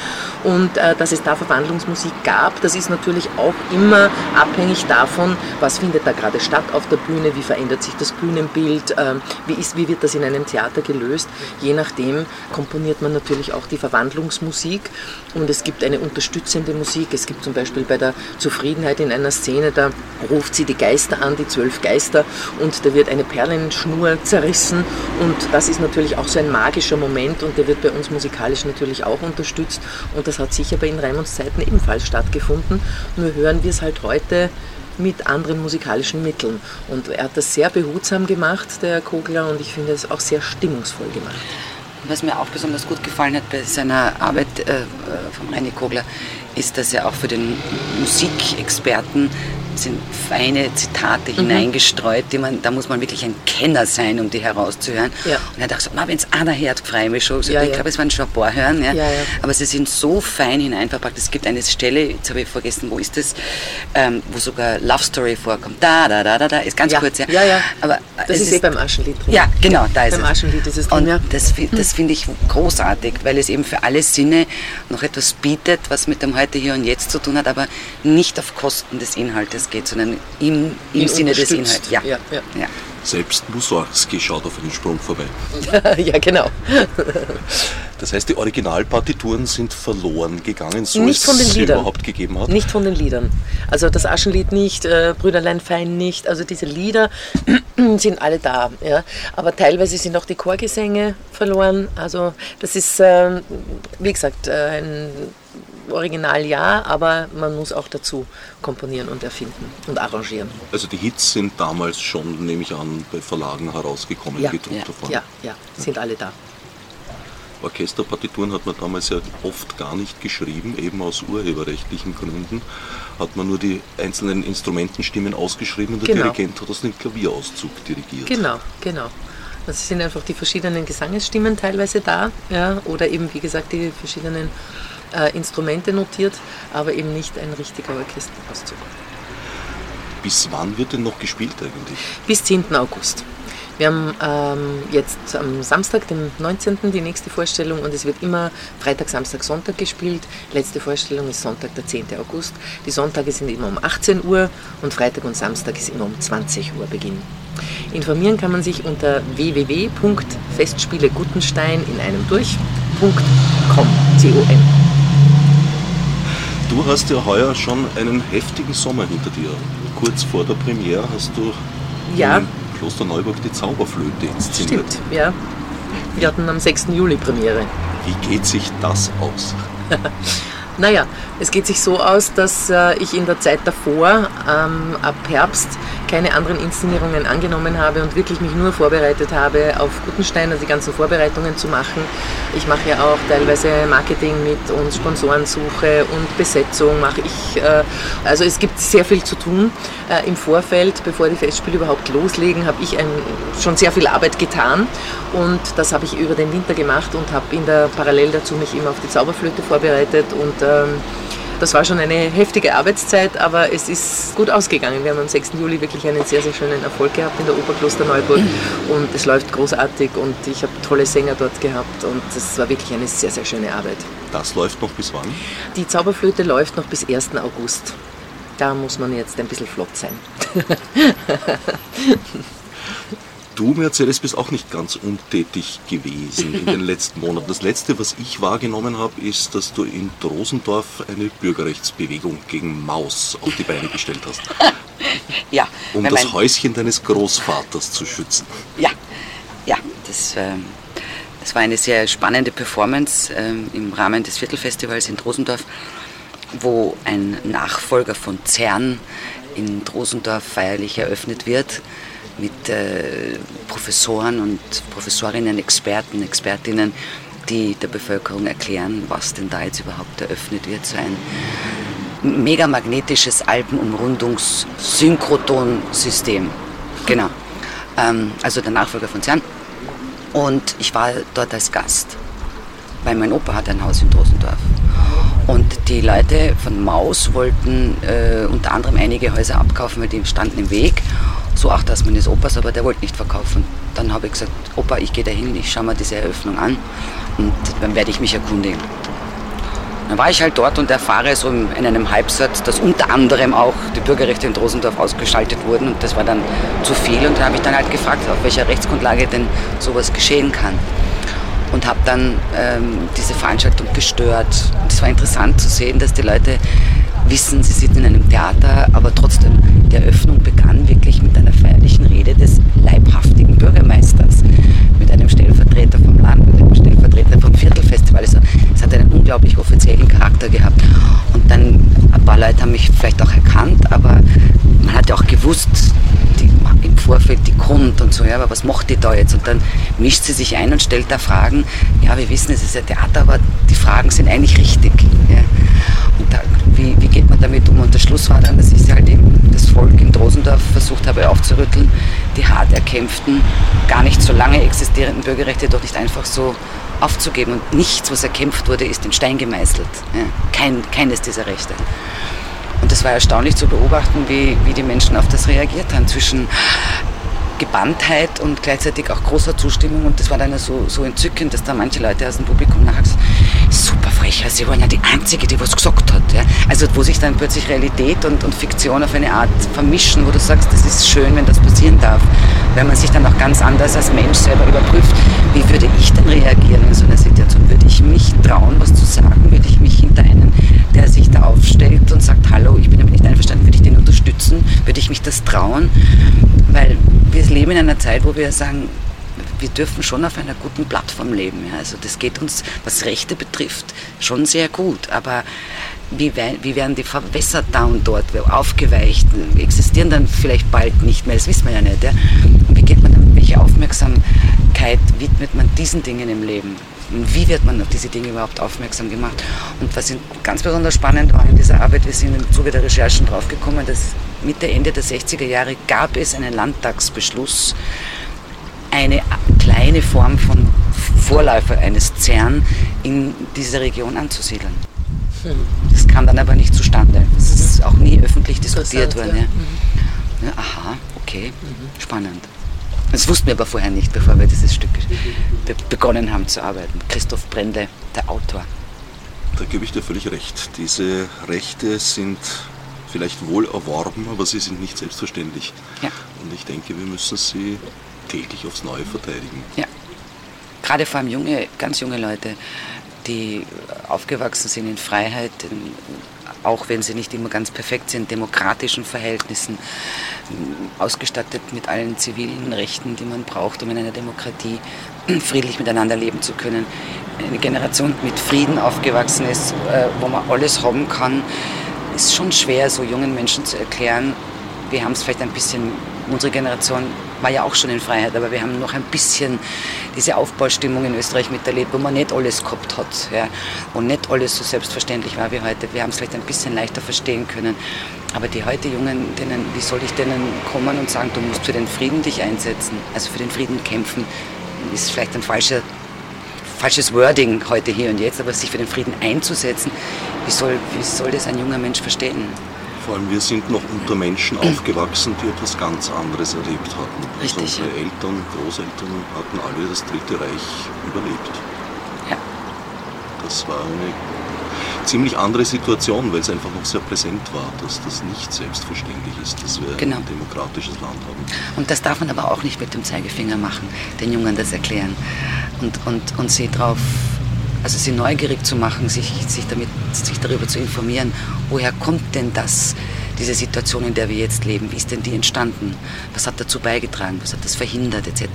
und äh, dass es da Verwandlungsmusik gab, das ist natürlich auch immer abhängig davon, was findet da gerade statt auf der Bühne, wie verändert sich das Bühnenbild, äh, wie, ist, wie wird das in einem Theater gelöst. Je nachdem komponiert man natürlich auch die Verwandlungsmusik und und es gibt eine unterstützende Musik. Es gibt zum Beispiel bei der Zufriedenheit in einer Szene, da ruft sie die Geister an, die zwölf Geister, und da wird eine Perlenschnur zerrissen und das ist natürlich auch so ein magischer Moment und der wird bei uns musikalisch natürlich auch unterstützt und das hat sicher bei den Raimunds Zeiten ebenfalls stattgefunden. Nur hören wir es halt heute mit anderen musikalischen Mitteln. Und er hat das sehr behutsam gemacht, der Kogler, und ich finde es auch sehr stimmungsvoll gemacht. Was mir auch besonders gut gefallen hat bei seiner Arbeit äh, von Reini Kogler, ist, dass er auch für den Musikexperten sind feine Zitate mhm. hineingestreut, die man, da muss man wirklich ein Kenner sein, um die herauszuhören. Ja. Und er dachte so, wenn es einer hört, freue ich mich schon. So, ja, ich ja. glaube, es waren schon ein paar hören. Ja. Aber sie sind so fein hineinverpackt. Es gibt eine Stelle, jetzt habe ich vergessen, wo ist das, ähm, wo sogar Love Story vorkommt. Da, da, da, da, da, ist ganz kurz. Ja, ja. ja. Aber, das ist, ist eh beim Aschenlied drin. Ja, genau, da ist beim es. Aschenlied ist es drin, Und das, das finde ich großartig, weil es eben für alle Sinne noch etwas bietet, was mit dem Heute, Hier und Jetzt zu tun hat, aber nicht auf Kosten des Inhaltes geht, sondern im, im Sinne des Inhalts. Ja. Ja, ja. ja. Selbst Mussorgsky schaut auf einen Sprung vorbei. ja, genau. Das heißt, die Originalpartituren sind verloren gegangen, so nicht es von den sie Liedern. überhaupt gegeben hat? Nicht von den Liedern. Also das Aschenlied nicht, äh, Brüderlein Fein nicht. Also diese Lieder sind alle da. Ja. Aber teilweise sind auch die Chorgesänge verloren. Also das ist, äh, wie gesagt, äh, ein Original ja, aber man muss auch dazu komponieren und erfinden und arrangieren. Also die Hits sind damals schon, nehme ich an, bei Verlagen herausgekommen, ja, gedruckt ja, davon. Ja, ja, sind alle da. Orchesterpartituren hat man damals ja oft gar nicht geschrieben, eben aus urheberrechtlichen Gründen. Hat man nur die einzelnen Instrumentenstimmen ausgeschrieben und der genau. Dirigent hat aus dem Klavierauszug dirigiert. Genau, genau. Also sind einfach die verschiedenen Gesangsstimmen teilweise da, ja, oder eben wie gesagt die verschiedenen äh, Instrumente notiert, aber eben nicht ein richtiger Orchesterauszug. Bis wann wird denn noch gespielt eigentlich? Bis 10. August. Wir haben ähm, jetzt am Samstag, dem 19. die nächste Vorstellung und es wird immer Freitag, Samstag, Sonntag gespielt. Letzte Vorstellung ist Sonntag, der 10. August. Die Sonntage sind immer um 18 Uhr und Freitag und Samstag ist immer um 20 Uhr Beginn. Informieren kann man sich unter www.festspielegutenstein in einem durch.com. Com. Du hast ja heuer schon einen heftigen Sommer hinter dir. Kurz vor der Premiere hast du ja. in Kloster Neuburg die Zauberflöte inszeniert. Stimmt, ja. Wir hatten am 6. Juli Premiere. Wie geht sich das aus? Naja, es geht sich so aus, dass äh, ich in der Zeit davor, ähm, ab Herbst, keine anderen Inszenierungen angenommen habe und wirklich mich nur vorbereitet habe, auf Gutenstein, also die ganzen Vorbereitungen zu machen. Ich mache ja auch teilweise Marketing mit und Sponsorensuche und Besetzung mache ich. Äh, also es gibt sehr viel zu tun äh, im Vorfeld, bevor die Festspiele überhaupt loslegen, habe ich schon sehr viel Arbeit getan und das habe ich über den Winter gemacht und habe in der parallel dazu mich immer auf die Zauberflöte vorbereitet und ähm, das war schon eine heftige Arbeitszeit, aber es ist gut ausgegangen. Wir haben am 6. Juli wirklich einen sehr, sehr schönen Erfolg gehabt in der Oberkloster Neuburg und es läuft großartig und ich habe tolle Sänger dort gehabt und es war wirklich eine sehr, sehr schöne Arbeit. Das läuft noch bis wann? Die Zauberflöte läuft noch bis 1. August. Da muss man jetzt ein bisschen flott sein. Du, Mercedes, bist auch nicht ganz untätig gewesen in den letzten Monaten. Das Letzte, was ich wahrgenommen habe, ist, dass du in Drosendorf eine Bürgerrechtsbewegung gegen Maus auf die Beine gestellt hast. Ja. Um das Häuschen deines Großvaters zu schützen. Ja, ja, das, äh, das war eine sehr spannende Performance äh, im Rahmen des Viertelfestivals in Drosendorf, wo ein Nachfolger von CERN in Drosendorf feierlich eröffnet wird mit äh, Professoren und Professorinnen, Experten, Expertinnen, die der Bevölkerung erklären, was denn da jetzt überhaupt eröffnet wird. So ein megamagnetisches Alpenumrundungs-Synchrotron-System. Genau. Ähm, also der Nachfolger von CERN. Und ich war dort als Gast, weil mein Opa hat ein Haus in Drosendorf. Und die Leute von Maus wollten äh, unter anderem einige Häuser abkaufen, weil die standen im Weg so auch das meines Opas, aber der wollte nicht verkaufen. Dann habe ich gesagt, Opa, ich gehe dahin, ich schaue mir diese Eröffnung an und dann werde ich mich erkundigen. Dann war ich halt dort und erfahre so in einem Halbsatz, dass unter anderem auch die Bürgerrechte in Drosendorf ausgeschaltet wurden und das war dann zu viel und da habe ich dann halt gefragt, auf welcher Rechtsgrundlage denn sowas geschehen kann. und habe dann ähm, diese Veranstaltung gestört. Und es war interessant zu sehen, dass die Leute wissen, sie sind in einem Theater, aber trotzdem, die Eröffnung begann wirklich mit einer feierlichen Rede des leibhaftigen Bürgermeisters, mit einem Stellvertreter vom Land, mit einem Stellvertreter vom Viertelfestival. Also es hat einen unglaublich offiziellen Charakter gehabt. Und dann, ein paar Leute haben mich vielleicht auch erkannt, aber man hat ja auch gewusst, die, im Vorfeld die Grund und so, ja, aber was macht die da jetzt? Und dann mischt sie sich ein und stellt da Fragen. Ja, wir wissen, es ist ein Theater, aber die Fragen sind eigentlich richtig. Ja. Und da, wie, wie geht man damit um? Und der Schluss war dann, dass ich halt eben das Volk in Drosendorf versucht habe aufzurütteln, die hart erkämpften, gar nicht so lange existierenden Bürgerrechte doch nicht einfach so aufzugeben. Und nichts, was erkämpft wurde, ist in Stein gemeißelt. Ja. Kein, keines dieser Rechte. Und es war erstaunlich zu beobachten, wie, wie die Menschen auf das reagiert haben. Zwischen Gebanntheit und gleichzeitig auch großer Zustimmung. Und das war dann so, so entzückend, dass da manche Leute aus dem Publikum nachher gesagt super frecher, Sie waren ja die Einzige, die was gesagt hat. Ja? Also wo sich dann plötzlich Realität und, und Fiktion auf eine Art vermischen, wo du sagst, das ist schön, wenn das passieren darf. Weil man sich dann auch ganz anders als Mensch selber überprüft, wie würde ich denn reagieren in so einer Situation? Würde ich mich trauen, was zu sagen? Würde ich mich hinter einen, der sich da aufstellt und sagt, hallo, ich bin damit nicht einverstanden, würde ich den unterstützen? Würde ich mich das trauen? Weil wir leben in einer Zeit, wo wir sagen, wir dürfen schon auf einer guten Plattform leben. Ja. Also das geht uns, was Rechte betrifft, schon sehr gut. Aber wie, wie werden die verwässert da und dort, aufgeweicht, existieren dann vielleicht bald nicht mehr, das wissen wir ja nicht. Ja. Wie geht man dann, welche Aufmerksamkeit widmet man diesen Dingen im Leben? Wie wird man auf diese Dinge überhaupt aufmerksam gemacht? Und was ganz besonders spannend war in dieser Arbeit, wir sind im Zuge der Recherchen draufgekommen, dass Mitte, Ende der 60er Jahre gab es einen Landtagsbeschluss, eine kleine Form von Vorläufer eines CERN in dieser Region anzusiedeln. Das kam dann aber nicht zustande. Das ist auch nie öffentlich diskutiert worden. Ja. Ja, aha, okay, mhm. spannend. Das wussten wir aber vorher nicht, bevor wir dieses Stück begonnen haben zu arbeiten. Christoph Brendle, der Autor. Da gebe ich dir völlig recht. Diese Rechte sind vielleicht wohl erworben, aber sie sind nicht selbstverständlich. Ja. Und ich denke, wir müssen sie täglich aufs Neue verteidigen. Ja. Gerade vor allem junge, ganz junge Leute, die aufgewachsen sind in Freiheit, auch wenn sie nicht immer ganz perfekt sind, demokratischen Verhältnissen, ausgestattet mit allen zivilen Rechten, die man braucht, um in einer Demokratie friedlich miteinander leben zu können. Eine Generation mit Frieden aufgewachsen ist, äh, wo man alles haben kann, ist schon schwer, so jungen Menschen zu erklären. Wir haben es vielleicht ein bisschen, unsere Generation war ja auch schon in Freiheit, aber wir haben noch ein bisschen diese Aufbaustimmung in Österreich miterlebt, wo man nicht alles gehabt hat ja, und nicht alles so selbstverständlich war wie heute. Wir haben es vielleicht ein bisschen leichter verstehen können. Aber die heute Jungen, denen, wie soll ich denen kommen und sagen, du musst für den Frieden dich einsetzen, also für den Frieden kämpfen, ist vielleicht ein falscher, falsches Wording heute hier und jetzt, aber sich für den Frieden einzusetzen, wie soll, wie soll das ein junger Mensch verstehen? Vor allem wir sind noch unter Menschen aufgewachsen, die etwas ganz anderes erlebt hatten. Also Richtig, unsere ja. Eltern, Großeltern hatten alle das Dritte Reich überlebt. Ja. Das war eine ziemlich andere Situation, weil es einfach noch sehr präsent war, dass das nicht selbstverständlich ist, dass wir genau. ein demokratisches Land haben. Und das darf man aber auch nicht mit dem Zeigefinger machen, den Jungen das erklären und, und, und sie darauf also sie neugierig zu machen, sich, sich, damit, sich darüber zu informieren, woher kommt denn das, diese Situation, in der wir jetzt leben, wie ist denn die entstanden, was hat dazu beigetragen, was hat das verhindert etc.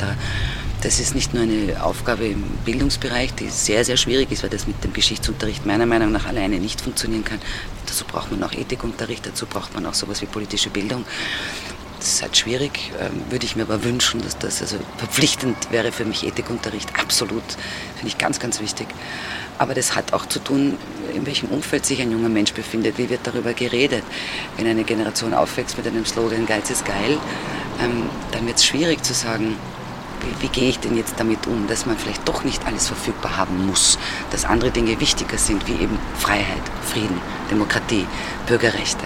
Das ist nicht nur eine Aufgabe im Bildungsbereich, die sehr, sehr schwierig ist, weil das mit dem Geschichtsunterricht meiner Meinung nach alleine nicht funktionieren kann. Dazu braucht man auch Ethikunterricht, dazu braucht man auch sowas wie politische Bildung. Das ist halt schwierig, ähm, würde ich mir aber wünschen, dass das also verpflichtend wäre für mich Ethikunterricht. Absolut, finde ich ganz, ganz wichtig. Aber das hat auch zu tun, in welchem Umfeld sich ein junger Mensch befindet. Wie wird darüber geredet? Wenn eine Generation aufwächst mit einem Slogan Geiz ist geil, ähm, dann wird es schwierig zu sagen, wie, wie, gehe ich denn jetzt damit um, dass man vielleicht doch nicht alles verfügbar haben muss, dass andere Dinge wichtiger sind, wie eben Freiheit, Frieden, Demokratie, Bürgerrechte.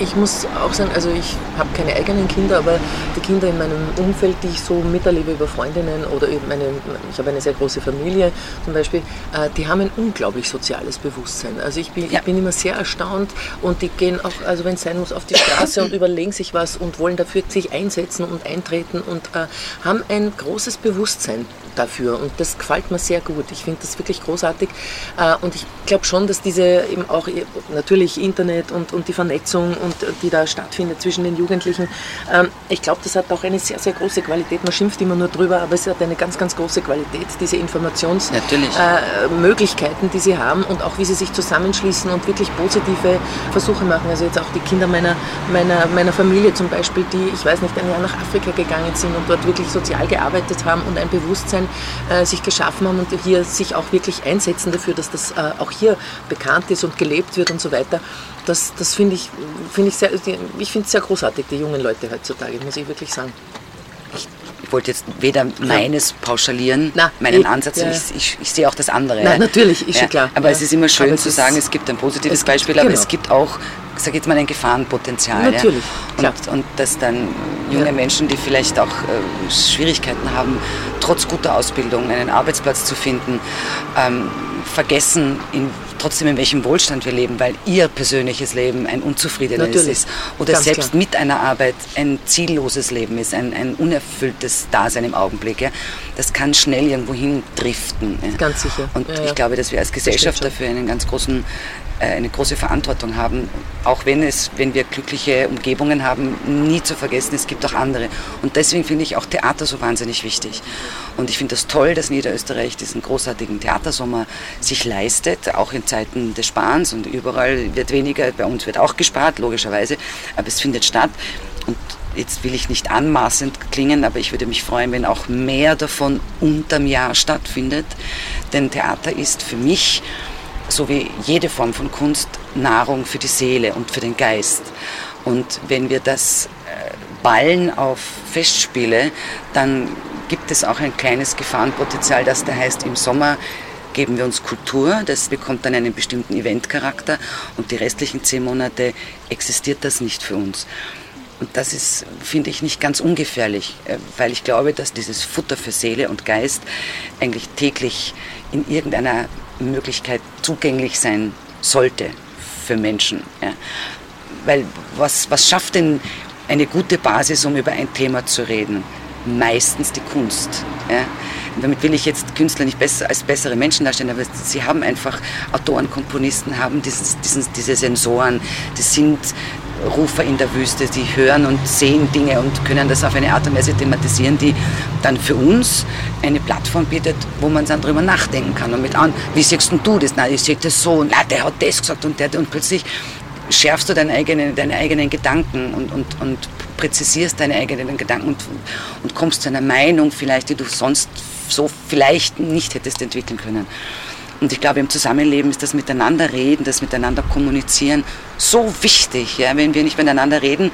Ich muss auch sagen, also ich habe keine eigenen Kinder, aber die Kinder in meinem Umfeld, die ich so miterlebe über Freundinnen oder eben meine, ich habe eine sehr große Familie zum Beispiel, äh, die haben ein unglaublich soziales Bewusstsein. Also ich bin, ja. ich bin immer sehr erstaunt und die gehen auch, also wenn es sein muss, auf die Straße und überlegen sich was und wollen dafür sich einsetzen und eintreten und äh, haben ein großes Bewusstsein dafür und das gefällt mir sehr gut. Ich finde das wirklich großartig äh, und ich glaube schon, dass diese eben auch natürlich Internet und, und die Vernetzung und die da stattfindet zwischen den Jugendlichen, ähm, ich glaube, das hat auch eine sehr, sehr große Qualität. Man schimpft immer nur drüber, aber es hat eine ganz, ganz große Qualität, diese Informationsmöglichkeiten, äh, die sie haben und auch wie sie sich zusammenschließen und wirklich positive Versuche machen. Also jetzt auch die Kinder meiner, meiner, meiner Familie zum Beispiel, die, ich weiß nicht, ein Jahr nach Afrika gegangen sind und dort wirklich sozial gearbeitet haben und ein Bewusstsein äh, sich geschaffen haben und hier sich auch wirklich einsetzen dafür, dass das äh, auch hier bekannt ist und gelebt wird und so weiter. Das, das finde ich, find ich sehr, ich finde sehr großartig, die jungen Leute heutzutage, muss ich wirklich sagen. Ich wollte jetzt weder meines pauschalieren, Na, meinen ich, Ansatz, ja. ich, ich, ich, sehe auch das andere. Nein, natürlich, ist ja, klar. Aber es ist immer schön zu sagen, es gibt ein positives gibt, Beispiel, aber genau. es gibt auch, sage jetzt mal, ein Gefahrenpotenzial. Natürlich, ja? und, und dass dann junge Menschen, die vielleicht auch äh, Schwierigkeiten haben, trotz guter Ausbildung einen Arbeitsplatz zu finden, ähm, vergessen, in trotzdem in welchem Wohlstand wir leben, weil ihr persönliches Leben ein unzufriedenes Natürlich. ist oder Ganz selbst klar. mit einer Arbeit ein zielloses Leben ist, ein, ein unerfülltes Dasein im Augenblick. Ja. Das kann schnell irgendwo hin driften. Ja. Ganz sicher. Und ja, ich glaube, dass wir als Gesellschaft dafür einen ganz großen eine große Verantwortung haben, auch wenn es, wenn wir glückliche Umgebungen haben, nie zu vergessen, es gibt auch andere. Und deswegen finde ich auch Theater so wahnsinnig wichtig. Und ich finde das toll, dass Niederösterreich diesen großartigen Theatersommer sich leistet, auch in Zeiten des Sparens und überall wird weniger, bei uns wird auch gespart, logischerweise, aber es findet statt. Und jetzt will ich nicht anmaßend klingen, aber ich würde mich freuen, wenn auch mehr davon unterm Jahr stattfindet. Denn Theater ist für mich so wie jede Form von Kunst, Nahrung für die Seele und für den Geist. Und wenn wir das äh, ballen auf Festspiele, dann gibt es auch ein kleines Gefahrenpotenzial, das da heißt, im Sommer geben wir uns Kultur, das bekommt dann einen bestimmten Eventcharakter und die restlichen zehn Monate existiert das nicht für uns. Und das ist, finde ich, nicht ganz ungefährlich, äh, weil ich glaube, dass dieses Futter für Seele und Geist eigentlich täglich in irgendeiner Möglichkeit zugänglich sein sollte für Menschen. Ja. Weil was, was schafft denn eine gute Basis, um über ein Thema zu reden? Meistens die Kunst. Ja. Damit will ich jetzt Künstler nicht besser, als bessere Menschen darstellen, aber sie haben einfach, Autoren, Komponisten haben dieses, diesen, diese Sensoren, die sind Rufer in der Wüste, die hören und sehen Dinge und können das auf eine Art und Weise thematisieren, die dann für uns eine Plattform bietet, wo man dann darüber nachdenken kann und mit an, wie siehst du das? Nein, ich sehe das so und na, der hat das gesagt und der und plötzlich schärfst du deine eigenen, deine eigenen Gedanken und, und, und präzisierst deine eigenen Gedanken und, und kommst zu einer Meinung vielleicht, die du sonst so vielleicht nicht hättest entwickeln können. Und ich glaube, im Zusammenleben ist das Miteinanderreden, das Miteinander kommunizieren so wichtig. Ja? Wenn wir nicht miteinander reden,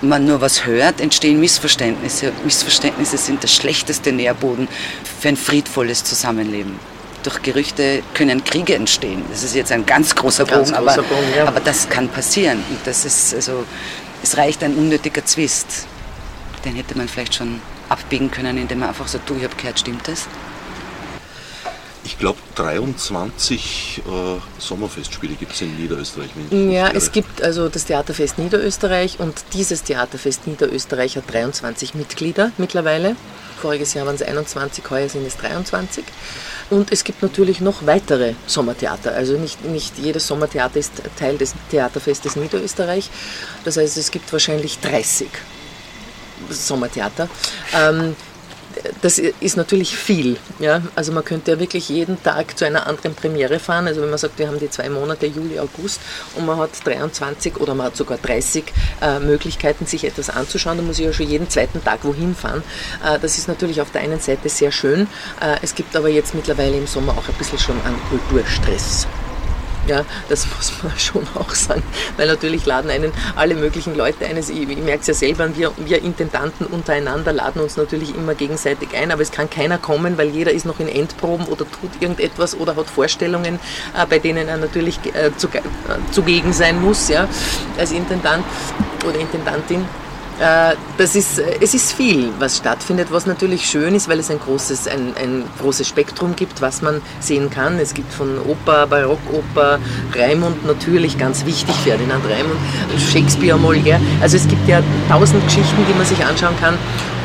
man nur was hört, entstehen Missverständnisse. Missverständnisse sind der schlechteste Nährboden für ein friedvolles Zusammenleben. Durch Gerüchte können Kriege entstehen. Das ist jetzt ein ganz großer Bogen, ganz großer aber, Bogen, ja. aber das kann passieren. Und das ist also, es reicht ein unnötiger Zwist. Den hätte man vielleicht schon abbiegen können, indem man einfach sagt, du, ich habe gehört, stimmt das? Ich glaube, 23 äh, Sommerfestspiele gibt es in Niederösterreich. ja, es gibt also das Theaterfest Niederösterreich und dieses Theaterfest Niederösterreich hat 23 Mitglieder mittlerweile. Voriges Jahr waren es 21, heuer sind es 23. Und es gibt natürlich noch weitere Sommertheater. Also nicht, nicht jedes Sommertheater ist Teil des Theaterfestes Niederösterreich. Das heißt, es gibt wahrscheinlich 30 Sommertheater. Ähm, das ist natürlich viel. Ja? Also man könnte ja wirklich jeden Tag zu einer anderen Premiere fahren. Also wenn man sagt, wir haben die zwei Monate Juli, August und man hat 23 oder man hat sogar 30 äh, Möglichkeiten, sich etwas anzuschauen, dann muss ich ja schon jeden zweiten Tag wohin fahren. Äh, das ist natürlich auf der einen Seite sehr schön. Äh, es gibt aber jetzt mittlerweile im Sommer auch ein bisschen schon an Kulturstress. Ja, das muss man schon auch sagen, weil natürlich laden einen alle möglichen Leute ein. Ich, ich merke es ja selber, wir, wir Intendanten untereinander laden uns natürlich immer gegenseitig ein, aber es kann keiner kommen, weil jeder ist noch in Endproben oder tut irgendetwas oder hat Vorstellungen, äh, bei denen er natürlich äh, zu, äh, zugegen sein muss, ja, als Intendant oder Intendantin. Äh, das ist, es ist viel, was stattfindet, was natürlich schön ist, weil es ein großes, ein, ein großes Spektrum gibt, was man sehen kann. Es gibt von Oper, Barockoper, Raimund natürlich, ganz wichtig, Ferdinand Raimund, Shakespeare Molière. Also es gibt ja tausend Geschichten, die man sich anschauen kann.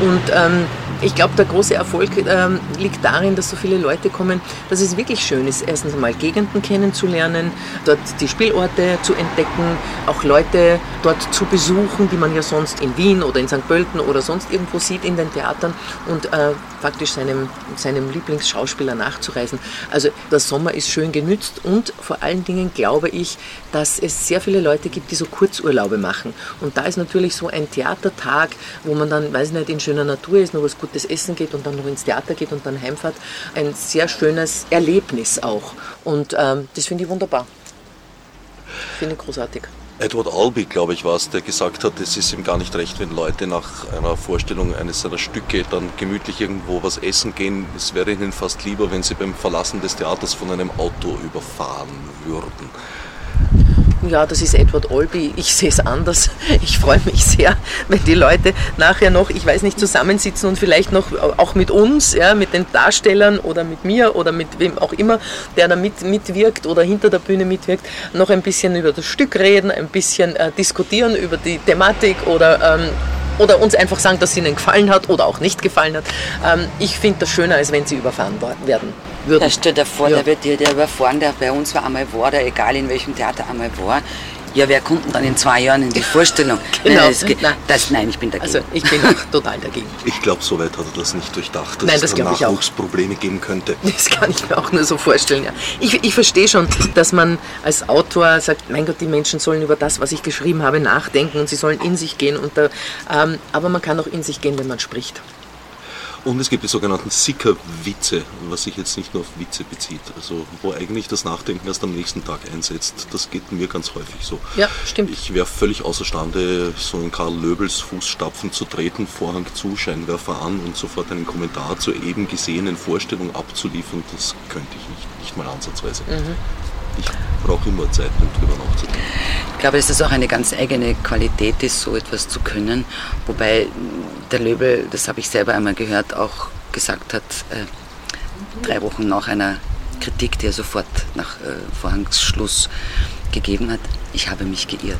Und ähm, Ich glaube, der große Erfolg ähm, liegt darin, dass so viele Leute kommen, dass es wirklich schön ist, erstens einmal Gegenden kennenzulernen, dort die Spielorte zu entdecken, auch Leute dort zu besuchen, die man ja sonst in Wien oder in St. Pölten oder sonst irgendwo sieht in den Theatern und äh, faktisch seinem, seinem Lieblingsschauspieler nachzureisen. Also der Sommer ist schön genützt und vor allen Dingen glaube ich, dass es sehr viele Leute gibt, die so Kurzurlaube machen. Und da ist natürlich so ein Theatertag, wo man dann, weiß nicht, in schöner Natur ist, noch was Gutes essen geht und dann noch ins Theater geht und dann heimfahrt, ein sehr schönes Erlebnis auch. Und ähm, das finde ich wunderbar. Finde ich großartig. Edward Albee, glaube ich, war es, der gesagt hat, es ist ihm gar nicht recht, wenn Leute nach einer Vorstellung eines seiner Stücke dann gemütlich irgendwo was essen gehen. Es wäre ihnen fast lieber, wenn sie beim Verlassen des Theaters von einem Auto überfahren würden ja, das ist Edward Olby, ich sehe es anders. Ich freue mich sehr, wenn die Leute nachher noch, ich weiß nicht, zusammensitzen und vielleicht noch auch mit uns, ja, mit den Darstellern oder mit mir oder mit wem auch immer, der da mit, mitwirkt oder hinter der Bühne mitwirkt, noch ein bisschen über das Stück reden, ein bisschen äh, diskutieren über die Thematik oder ähm, oder uns einfach sagen, dass es ihnen gefallen hat oder auch nicht gefallen hat. Ähm, ich finde das schöner, als wenn sie überfahren werden würden. Da steht der vor, ja. der wird dir der überfahren, der bei uns war einmal war, der egal in welchem Theater einmal war. Ja, wer kommt denn dann in zwei Jahren in die Vorstellung? genau. Nein, das, nein. Das, nein, ich bin dagegen. Also ich bin auch total dagegen. Ich glaube, so weit hat er das nicht durchdacht, dass nein, das es Nachwuchsprobleme geben könnte. Das kann ich mir auch nur so vorstellen, ja. Ich, ich verstehe schon, dass man als Autor sagt, mein Gott, die Menschen sollen über das, was ich geschrieben habe, nachdenken und sie sollen in sich gehen. Und da, ähm, aber man kann auch in sich gehen, wenn man spricht. Und es gibt die sogenannten Sicker-Witze, was sich jetzt nicht nur auf Witze bezieht, also wo eigentlich das Nachdenken erst am nächsten Tag einsetzt. Das geht mir ganz häufig so. Ja, stimmt. Ich wäre völlig außerstande, so in Karl Löbels Fußstapfen zu treten, Vorhang zu, Scheinwerfer an und sofort einen Kommentar zur eben gesehenen Vorstellung abzuliefern. Das könnte ich nicht, nicht mal ansatzweise. Mhm. Ich brauche immer Zeit, um drüber nachzudenken. Ich glaube, dass das auch eine ganz eigene Qualität ist, so etwas zu können. Wobei der Löbel, das habe ich selber einmal gehört, auch gesagt hat, äh, drei Wochen nach einer Kritik, die er sofort nach äh, Vorhangsschluss gegeben hat, ich habe mich geirrt.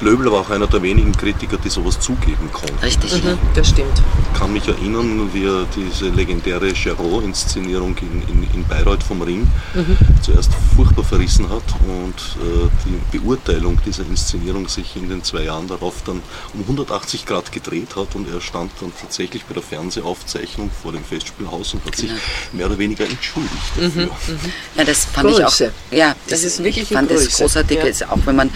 Löbel war auch einer der wenigen Kritiker, die sowas zugeben konnten. Richtig, mhm, das stimmt. Ich kann mich erinnern, wie er diese legendäre Geraud-Inszenierung in, in, in, Bayreuth vom Ring mhm. zuerst furchtbar verrissen hat und äh, die Beurteilung dieser Inszenierung sich in den zwei Jahren darauf dann um 180 Grad gedreht hat und er stand dann tatsächlich bei der Fernsehaufzeichnung vor dem Festspielhaus und hat genau. sich mehr oder weniger entschuldigt mhm, dafür. Mhm, ja, das fand Größe. ich auch. Ja, das, das ist wirklich ich fand Größe. das großartig, ja. auch wenn man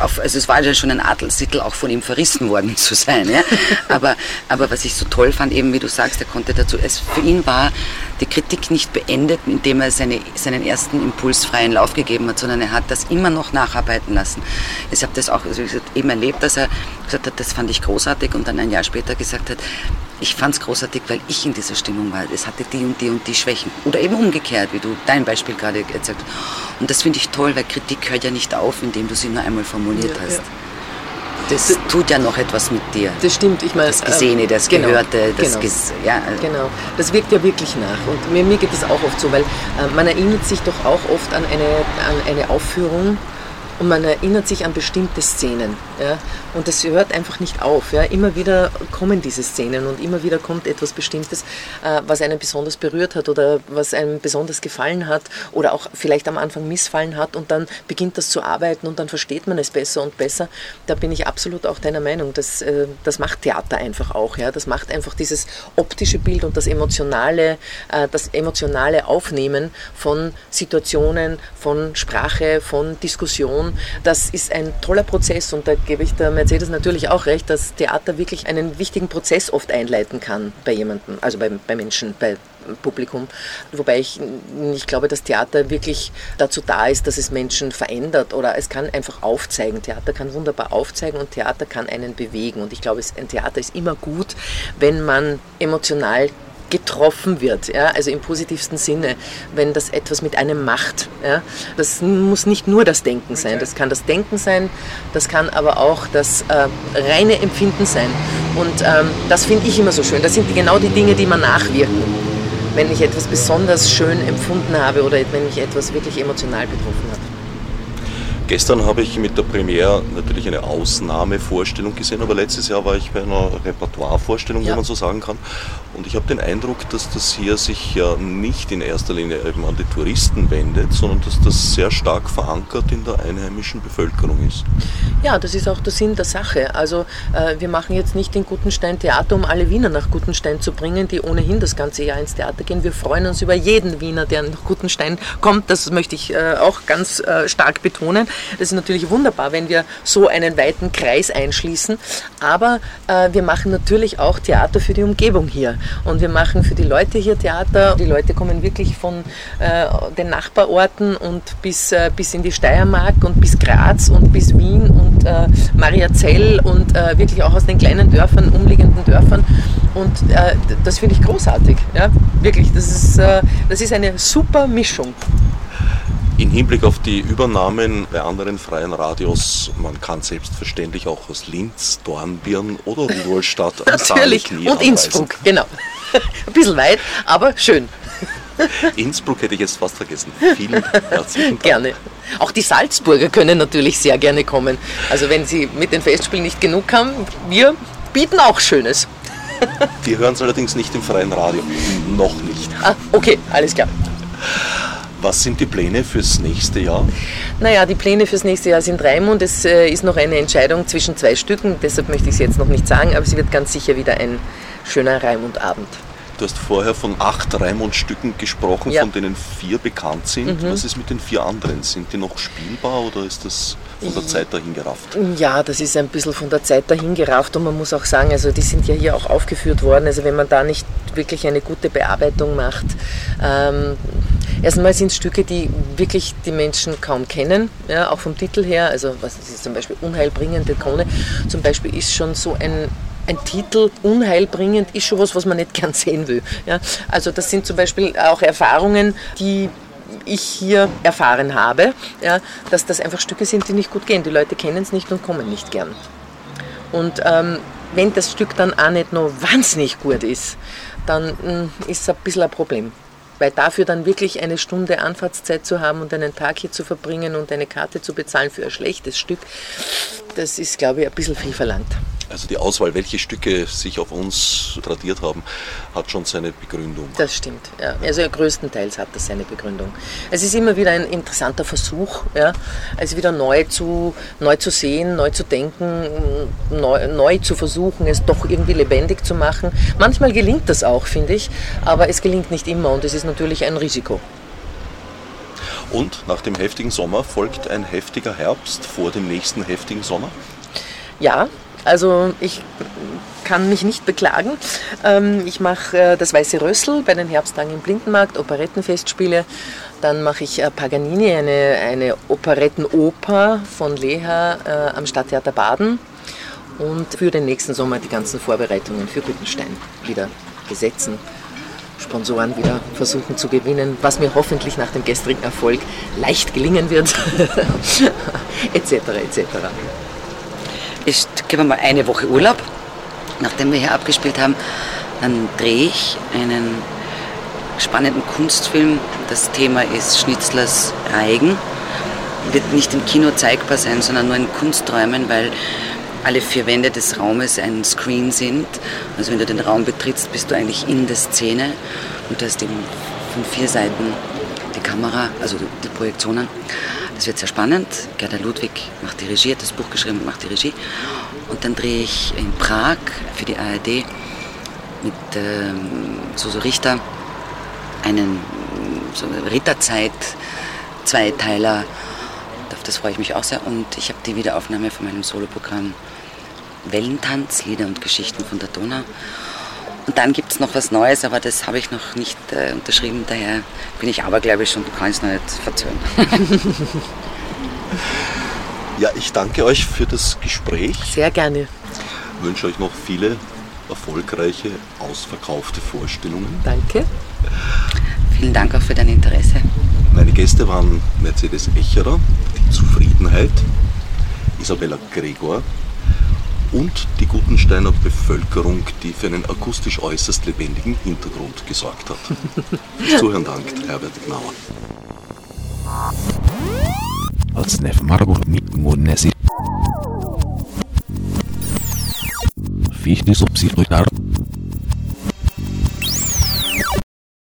auf, also es war ja schon ein Adelstitel, auch von ihm verrissen worden zu sein. Ja? Aber, aber was ich so toll fand, eben wie du sagst, er konnte dazu, es, für ihn war die Kritik nicht beendet, indem er seine, seinen ersten impulsfreien Lauf gegeben hat, sondern er hat das immer noch nacharbeiten lassen. Ich habe das auch also gesagt, eben erlebt, dass er gesagt hat, das fand ich großartig und dann ein Jahr später gesagt hat, ich fand es großartig, weil ich in dieser Stimmung war. Es hatte die und die und die Schwächen. Oder eben umgekehrt, wie du dein Beispiel gerade erzählt hast. Und das finde ich toll, weil Kritik hört ja nicht auf, indem du sie nur einmal formuliert ja, hast. Ja. Das, das tut ja noch etwas mit dir. Das stimmt, ich meine. Das Gesehene, das genau, Gehörte, das genau. Ges ja. Äh. Genau, das wirkt ja wirklich nach. Und mir, mir geht es auch oft so, weil äh, man erinnert sich doch auch oft an eine, an eine Aufführung, und man erinnert sich an bestimmte Szenen. Ja? Und das hört einfach nicht auf. Ja? Immer wieder kommen diese Szenen und immer wieder kommt etwas Bestimmtes, äh, was einen besonders berührt hat oder was einem besonders gefallen hat oder auch vielleicht am Anfang missfallen hat und dann beginnt das zu arbeiten und dann versteht man es besser und besser. Da bin ich absolut auch deiner Meinung. Das, äh, das macht Theater einfach auch. Ja? Das macht einfach dieses optische Bild und das emotionale, äh, das emotionale Aufnehmen von Situationen, von Sprache, von Diskussion das ist ein toller Prozess und da gebe ich der Mercedes natürlich auch recht, dass Theater wirklich einen wichtigen Prozess oft einleiten kann bei jemandem, also bei, bei Menschen, bei Publikum. Wobei ich nicht glaube, dass Theater wirklich dazu da ist, dass es Menschen verändert oder es kann einfach aufzeigen. Theater kann wunderbar aufzeigen und Theater kann einen bewegen. Und ich glaube, ein Theater ist immer gut, wenn man emotional getroffen wird, ja, also im positivsten Sinne, wenn das etwas mit einem macht. Ja. Das muss nicht nur das Denken sein, das kann das Denken sein, das kann aber auch das äh, reine Empfinden sein. Und ähm, das finde ich immer so schön. Das sind genau die Dinge, die man nachwirken. Wenn ich etwas besonders schön empfunden habe oder wenn mich etwas wirklich emotional betroffen hat. Gestern habe ich mit der Premiere natürlich eine Ausnahmevorstellung gesehen, aber letztes Jahr war ich bei einer Repertoirevorstellung, ja. wenn man so sagen kann. Und ich habe den Eindruck, dass das hier sich ja nicht in erster Linie eben an die Touristen wendet, sondern dass das sehr stark verankert in der einheimischen Bevölkerung ist. Ja, das ist auch der Sinn der Sache. Also äh, wir machen jetzt nicht in Gutenstein Theater, um alle Wiener nach Gutenstein zu bringen, die ohnehin das ganze Jahr ins Theater gehen. Wir freuen uns über jeden Wiener, der nach Gutenstein kommt. Das möchte ich äh, auch ganz äh, stark betonen. Das ist natürlich wunderbar, wenn wir so einen weiten Kreis einschließen. Aber äh, wir machen natürlich auch Theater für die Umgebung hier. Und wir machen für die Leute hier Theater. Die Leute kommen wirklich von äh, den Nachbarorten und bis, äh, bis in die Steiermark und bis Graz und bis Wien und äh, Mariazell und äh, wirklich auch aus den kleinen Dörfern, umliegenden Dörfern. Und äh, das finde ich großartig. Ja? Wirklich, das ist, das ist eine super Mischung. In Hinblick auf die Übernahmen bei anderen freien Radios, man kann selbstverständlich auch aus Linz, Dornbirn oder Rudolstadt Natürlich, und anweisen. Innsbruck, genau. Ein bisschen weit, aber schön. Innsbruck hätte ich jetzt fast vergessen. Vielen herzlichen Dank. Gerne. Auch die Salzburger können natürlich sehr gerne kommen. Also wenn sie mit den Festspielen nicht genug haben, wir bieten auch Schönes. Die hören es allerdings nicht im freien Radio. Noch nicht. Ah, okay, alles klar. Was sind die Pläne fürs nächste Jahr? Naja, die Pläne fürs nächste Jahr sind Raimund. Es äh, ist noch eine Entscheidung zwischen zwei Stücken, deshalb möchte ich es jetzt noch nicht sagen, aber es wird ganz sicher wieder ein schöner Raimund-Abend. Du hast vorher von acht Raimund-Stücken gesprochen, ja. von denen vier bekannt sind. Mhm. Was ist mit den vier anderen? Sind die noch spielbar oder ist das von der Zeit dahin gerafft? Ja, das ist ein bisschen von der Zeit dahin gerafft und man muss auch sagen, also die sind ja hier auch aufgeführt worden. Also wenn man da nicht wirklich eine gute Bearbeitung macht, ähm, Erstmal sind es Stücke, die wirklich die Menschen kaum kennen, ja, auch vom Titel her. Also was ist zum Beispiel Unheilbringende Krone zum Beispiel ist schon so ein, ein Titel unheilbringend ist schon was, was man nicht gern sehen will. Ja. Also das sind zum Beispiel auch Erfahrungen, die ich hier erfahren habe, ja, dass das einfach Stücke sind, die nicht gut gehen. Die Leute kennen es nicht und kommen nicht gern. Und ähm, wenn das Stück dann auch nicht noch wahnsinnig gut ist, dann hm, ist es ein bisschen ein Problem. Weil dafür dann wirklich eine Stunde Anfahrtszeit zu haben und einen Tag hier zu verbringen und eine Karte zu bezahlen für ein schlechtes Stück, das ist, glaube ich, ein bisschen viel verlangt. Also die Auswahl, welche Stücke sich auf uns tradiert haben, hat schon seine Begründung. Das stimmt, ja. Also größtenteils hat das seine Begründung. Es ist immer wieder ein interessanter Versuch, ja. Also wieder neu zu, neu zu sehen, neu zu denken, neu, neu zu versuchen, es doch irgendwie lebendig zu machen. Manchmal gelingt das auch, finde ich, aber es gelingt nicht immer und es ist natürlich ein Risiko. Und nach dem heftigen Sommer folgt ein heftiger Herbst vor dem nächsten heftigen Sommer? Ja, also ich kann mich nicht beklagen. Ähm, ich mache äh, das Weiße Rössel bei den Herbsttagen im Blindenmarkt, Operettenfestspiele. Dann mache ich äh, Paganini, eine, eine Operettenoper von Leha äh, am Stadttheater Baden. Und für den nächsten Sommer die ganzen Vorbereitungen für Guttenstein wieder besetzen. Sponsoren wieder versuchen zu gewinnen, was mir hoffentlich nach dem gestrigen Erfolg leicht gelingen wird, etc. etc. Ich gebe mal eine Woche Urlaub, nachdem wir hier abgespielt haben. Dann drehe ich einen spannenden Kunstfilm. Das Thema ist Schnitzlers Reigen. Wird nicht im Kino zeigbar sein, sondern nur in Kunsträumen, weil alle vier Wände des Raumes ein Screen sind. Also wenn du den Raum betrittst, bist du eigentlich in der Szene und du hast eben von vier Seiten die Kamera, also die Projektionen. Das wird sehr spannend. Gerda Ludwig macht die Regie, hat das Buch geschrieben und macht die Regie. Und dann drehe ich in Prag für die ARD mit ähm, Suso Richter einen so Ritterzeit Zweiteiler. Auf das freue ich mich auch sehr. Und ich habe die Wiederaufnahme von meinem Soloprogramm Wellentanz, Lieder und Geschichten von der Donau. Und dann gibt es noch was Neues, aber das habe ich noch nicht äh, unterschrieben. Daher bin ich abergläubisch und kann es noch nicht verzögern. ja, ich danke euch für das Gespräch. Sehr gerne. Ich wünsche euch noch viele erfolgreiche, ausverkaufte Vorstellungen. Danke. Vielen Dank auch für dein Interesse. Meine Gäste waren Mercedes Echerer, die Zufriedenheit, Isabella Gregor, und die Gutensteiner Bevölkerung, die für einen akustisch äußerst lebendigen Hintergrund gesorgt hat. Zuhören dankt Herbert Gnauer. Als Nef Marburg mit Monesi. Fichte subsidiar.